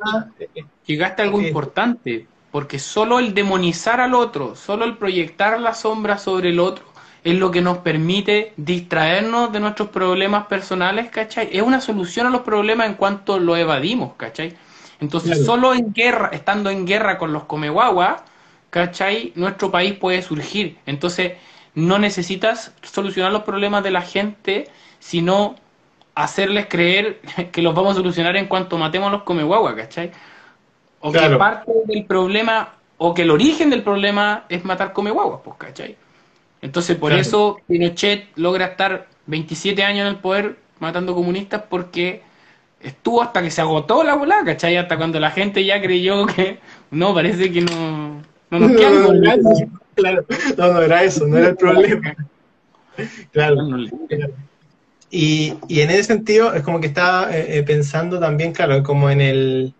A: Llegaste a algo eh, importante, porque solo el demonizar al otro, solo el proyectar la sombra sobre el otro, es lo que nos permite distraernos de nuestros problemas personales, ¿cachai? Es una solución a los problemas en cuanto lo evadimos, ¿cachai? Entonces, solo en guerra, estando en guerra con los comeguaguas, ¿cachai? Nuestro país puede surgir. Entonces, no necesitas solucionar los problemas de la gente, sino hacerles creer que los vamos a solucionar en cuanto matemos a los comeguaguas, ¿cachai? O que parte del problema, o que el origen del problema es matar come guaguas, pues, ¿cachai? Entonces, por eso Pinochet logra estar 27 años en el poder matando comunistas porque estuvo hasta que se agotó la bola, ¿cachai? Hasta cuando la gente ya creyó que no, parece que no, no nos
B: no, no, Claro, no, no era eso, no era el problema. Claro. Y, y en ese sentido es como que estaba eh, eh, pensando también, claro, como en el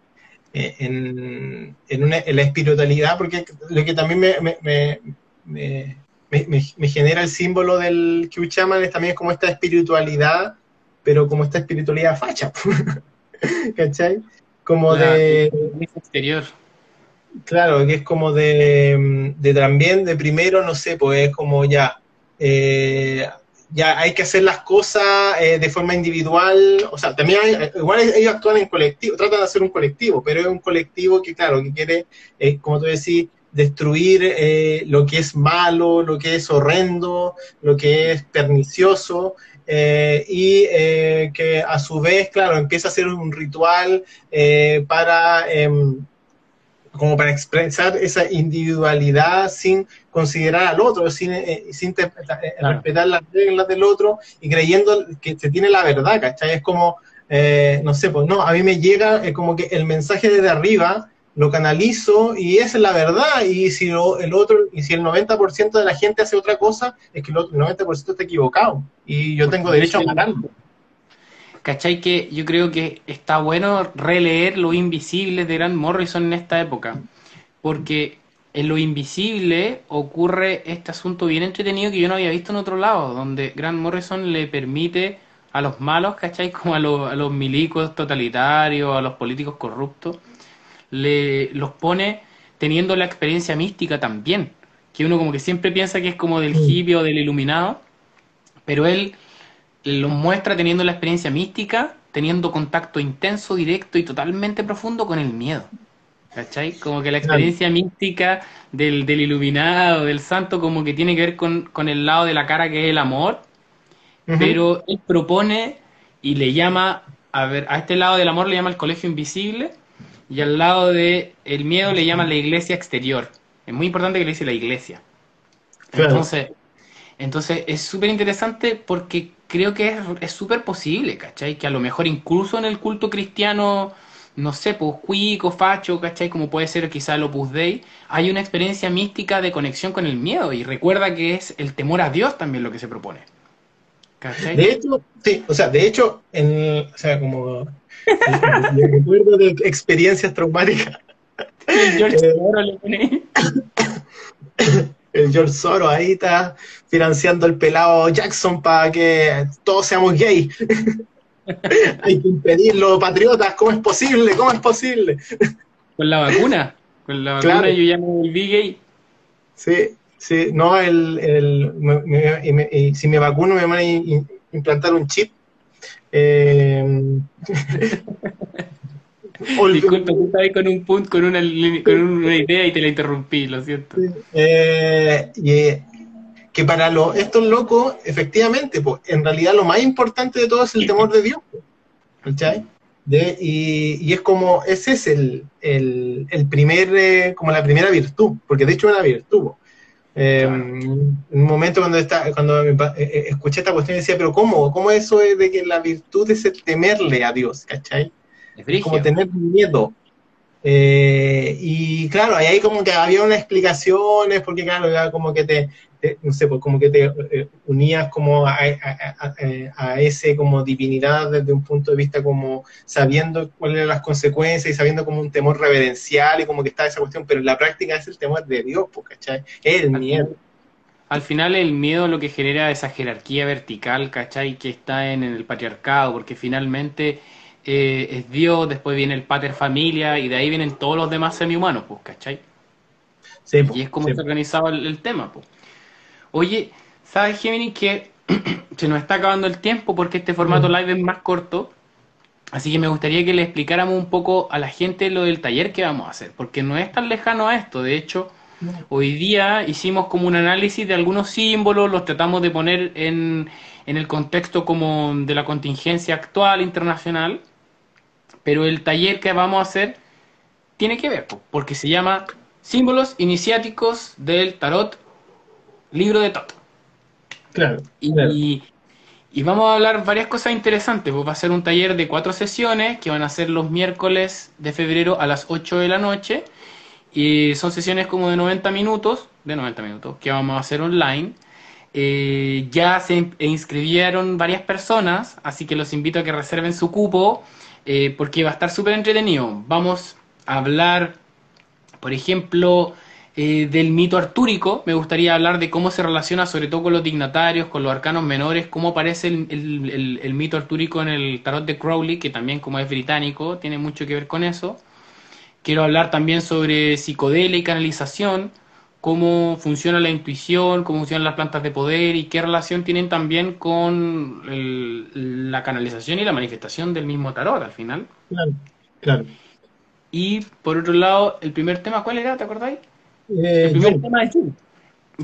B: eh, en, en, una, en, la espiritualidad, porque lo que también me, me, me, genera el símbolo del Kyuchaman, es también como esta espiritualidad, pero como esta espiritualidad facha, ¿cachai? Como de...
A: exterior.
B: Claro, que es como de, de también, de primero, no sé, pues es como ya, eh, ya hay que hacer las cosas eh, de forma individual, o sea, también hay, igual ellos actúan en colectivo, tratan de hacer un colectivo, pero es un colectivo que, claro, que quiere, eh, como tú decís, destruir eh, lo que es malo, lo que es horrendo, lo que es pernicioso, y que a su vez, claro, empieza a ser un ritual para em, como para expresar esa individualidad sin considerar al otro, sin, eh, sin eh, respetar las reglas del otro y creyendo que se tiene la verdad, ¿cachai? Es como, eh, no sé, pues no, a mí me llega como que el mensaje desde arriba lo canalizo y esa es la verdad y si el otro y si el 90% de la gente hace otra cosa es que el, otro, el 90% está equivocado y yo tengo derecho a ganarlo.
A: ¿Cachai? Que yo creo que está bueno releer Lo Invisible de Grant Morrison en esta época, porque en Lo Invisible ocurre este asunto bien entretenido que yo no había visto en otro lado, donde Grant Morrison le permite a los malos, ¿cachai? Como a los, a los milicos totalitarios, a los políticos corruptos, le, los pone teniendo la experiencia mística también, que uno como que siempre piensa que es como del hippie o del iluminado, pero él los muestra teniendo la experiencia mística, teniendo contacto intenso, directo y totalmente profundo con el miedo. ¿Cachai? Como que la experiencia mística del, del, iluminado, del santo, como que tiene que ver con, el lado de la cara que es el amor, pero él propone y le llama, a ver, a este lado del amor le llama el colegio invisible y al lado del el miedo le llama la iglesia exterior. Es muy importante que le dice la iglesia. Entonces, entonces es súper interesante porque creo que es súper posible, ¿cachai? Que a lo mejor incluso en el culto cristiano, no sé, pues cuico, facho, ¿cachai? Como puede ser quizá el Opus Dei, hay una experiencia mística de conexión con el miedo y recuerda que es el temor a Dios también lo que se propone.
B: ¿Cachai? De hecho, sí, o sea, de hecho, en, o sea, como recuerdo de experiencias traumáticas. George eh, el George Soros ahí está financiando el pelado Jackson para que todos seamos gay. Hay que impedirlo, patriotas, ¿cómo es posible? ¿Cómo es posible?
A: Con la vacuna, con la vacuna yo ya me volví gay.
B: Sí, sí, no, el, el si me vacuno me van a implantar un chip. Eh,
A: Disculpa, tú estabas con un punto, con una, con una idea y te la interrumpí, lo siento.
B: Eh, eh, que para los, estos locos, efectivamente, pues, en realidad lo más importante de todo es el temor de Dios. ¿Cachai? De, y, es como, ese es el, el, el primer, eh, como la primera virtud, porque de hecho es una virtud. En un momento cuando, está, cuando escuché esta cuestión decía, pero ¿cómo? ¿Cómo eso es de que la virtud es el temerle a Dios? ¿Cachai? como tener miedo. Eh, y claro, ahí como que había unas explicaciones, porque claro, era como que te, no sé, pues como que te eh, unías como a, a, ese como divinidad desde un punto de vista como sabiendo cuáles eran las consecuencias y sabiendo como un temor reverencial y como que está esa cuestión, pero en la práctica es el temor de Dios, pues, ¿cachai? Es el miedo.
A: Al final el miedo lo que genera esa jerarquía vertical, ¿cachai? Que está en el patriarcado, porque finalmente eh, es Dios, después viene el pater familia y de ahí vienen todos los demás semi-humanos, pues, ¿cachai? y es como se organizaba el, tema, pues. Oye, ¿sabes, Gemini, que se nos está acabando el tiempo porque este formato mm. live es más corto? Así que me gustaría que le explicáramos un poco a la gente lo del taller que vamos a hacer, porque no es tan lejano a esto. De hecho, hoy día hicimos como un análisis de algunos símbolos, los tratamos de poner en, en el contexto como de la contingencia actual internacional pero el taller que vamos a hacer tiene que ver, porque se llama Símbolos Iniciáticos del Tarot, libro de Tot.
B: Claro.
A: Y, vamos a hablar varias cosas interesantes. Pues va a ser un taller de cuatro sesiones que van a ser los miércoles de febrero a las 8 de la noche. Y son sesiones como de 90 minutos, de 90 minutos, que vamos a hacer online. Eh, ya se inscribieron varias personas, así que los invito a que reserven su cupo eh, porque va a estar súper entretenido. Vamos a hablar, por ejemplo, eh, del mito artúrico. Me gustaría hablar de cómo se relaciona sobre todo con los dignatarios, con los arcanos menores, cómo aparece el, mito artúrico en el tarot de Crowley, que también como es británico, tiene mucho que ver con eso. Quiero hablar también sobre psicodelia y canalización, cómo funciona la intuición, cómo funcionan las plantas de poder y qué relación tienen también con la canalización y la manifestación del mismo tarot al final.
B: Claro, claro.
A: Y por otro lado, el primer tema, ¿cuál era? ¿Te acordáis? Eh, el primer tema es Jung.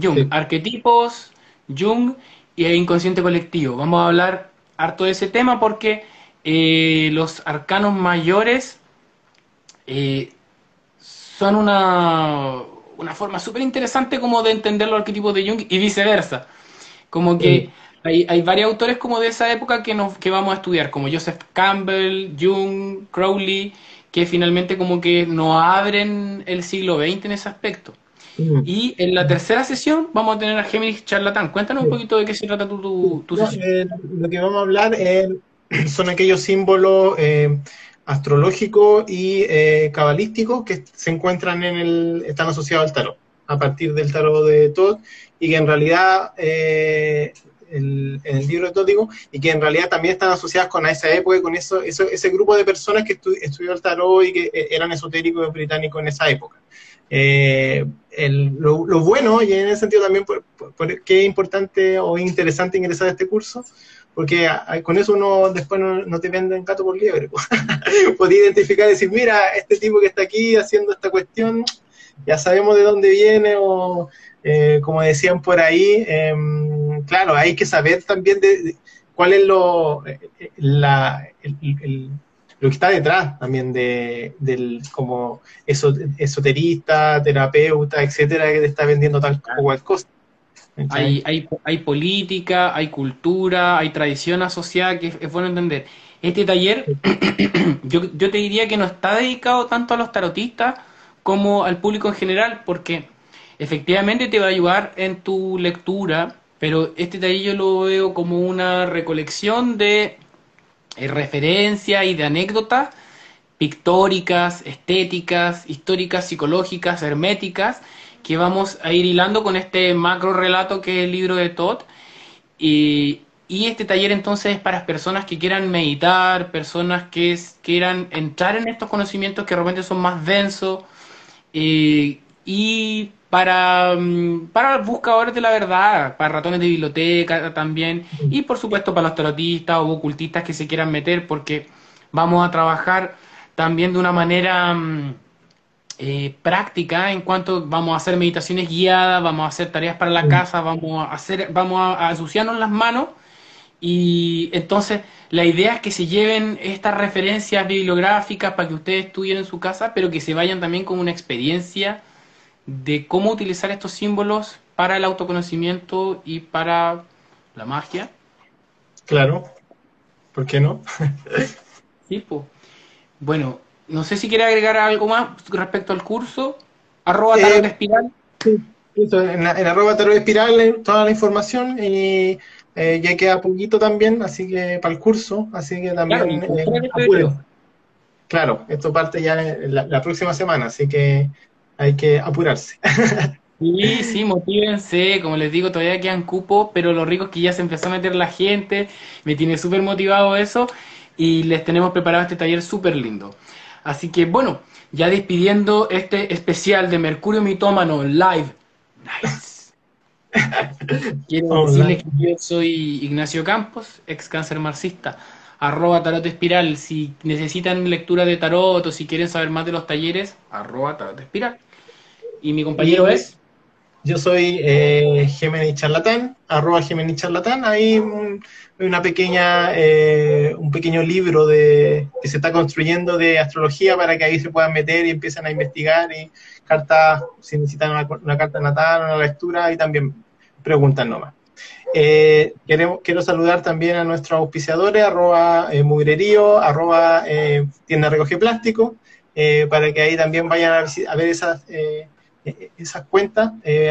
A: Jung, arquetipos, Jung y el inconsciente colectivo. Vamos a hablar harto de ese tema porque eh, los arcanos mayores eh, son una, una forma súper interesante como de entender los arquetipos de Jung y viceversa. Como que hay, hay, varios autores como de esa época que, nos, que vamos a estudiar, como Joseph Campbell, Jung, Crowley, que finalmente como que nos abren el siglo XX en ese aspecto. Mm. Y en la tercera sesión vamos a tener a Géminis Charlatán. Cuéntanos un poquito de qué se trata tu, tu, sesión.
B: Eh, lo que vamos a hablar son aquellos símbolos eh, astrológicos y eh, cabalísticos que se encuentran en el, están asociados al tarot, a partir del tarot de Todd, y que en realidad en el libro digo, y que en realidad también están asociadas con esa época y con eso, ese grupo de personas que estudió el tarot y que eh, eran esotéricos británicos en esa época. Eh, lo, bueno, y en ese sentido también, por, qué es importante o interesante ingresar a este curso, porque con eso uno después no, te venden gato por liebre. Podía identificar y decir, mira, este tipo que está aquí haciendo esta cuestión, ya sabemos de dónde viene o eh, como decían por ahí, em, claro, hay que saber también de, cuál es lo, la, lo que está detrás también de, del como esoterista, terapeuta, etcétera, que te está vendiendo tal o cual cosa.
A: Hay, hay, hay, política, hay cultura, hay tradición asociada que es, bueno entender. Este taller, yo, yo te diría que no está dedicado tanto a los tarotistas como al público en general, porque efectivamente te va a ayudar en tu lectura, pero este taller yo lo veo como una recolección de eh, referencias y de anécdotas pictóricas, estéticas, históricas, psicológicas, herméticas, que vamos a ir hilando con este macro relato que es el libro de Todd. Y, este taller entonces es para personas que quieran meditar, personas que quieran entrar en estos conocimientos que realmente son más densos eh, y para, mm, para buscadores de la verdad, para ratones de biblioteca también, y por supuesto para los tarotistas o ocultistas que se quieran meter, porque vamos a trabajar también de una manera mm, eh, práctica en cuanto vamos a hacer meditaciones guiadas, vamos a hacer tareas para la casa, vamos a hacer, vamos a, a ensuciarnos las manos. Y entonces la idea es que se lleven estas referencias bibliográficas para que ustedes estudien en su casa, pero que se vayan también con una experiencia de cómo utilizar estos símbolos para el autoconocimiento y para la magia.
B: Claro, ¿por qué no?
A: sí, pues. Bueno, no sé si quiere agregar algo más respecto al curso. Arroba tarot eh, espiral.
B: Sí, en, arroba tarot espiral eh, toda la información y eh, ya queda poquito también, así que para el curso, así que también claro, claro esto parte ya la próxima semana, así que hay que apurarse.
A: Sí, sí, motívense, como les digo, todavía quedan cupos, pero lo rico es que ya se empezó a meter la gente, me tiene súper motivado eso, y les tenemos preparado este taller súper lindo. Así que bueno, ya despidiendo este especial de Mercurio Mitómano Live. Nice. Quiero decirles que yo soy Ignacio Campos, ex cáncer marxista, arroba tarot espiral. Si necesitan lectura de tarot o si quieren saber más de los talleres, arroba tarot espiral. Y mi compañero es.
B: Yo soy eh, Gemini Charlatán, arroba Gemini Charlatán. Ahí una pequeña, eh, un pequeño libro de, que se está construyendo de astrología para que ahí se puedan meter y empiecen a investigar y cartas, si necesitan una, carta natal, una lectura, y también preguntan nomás. Eh, queremos, quiero saludar también a nuestros auspiciadores, arroba eh, mugrerío, arroba eh, tienda recoge plástico, para que ahí también vayan a, ver esas, esas cuentas.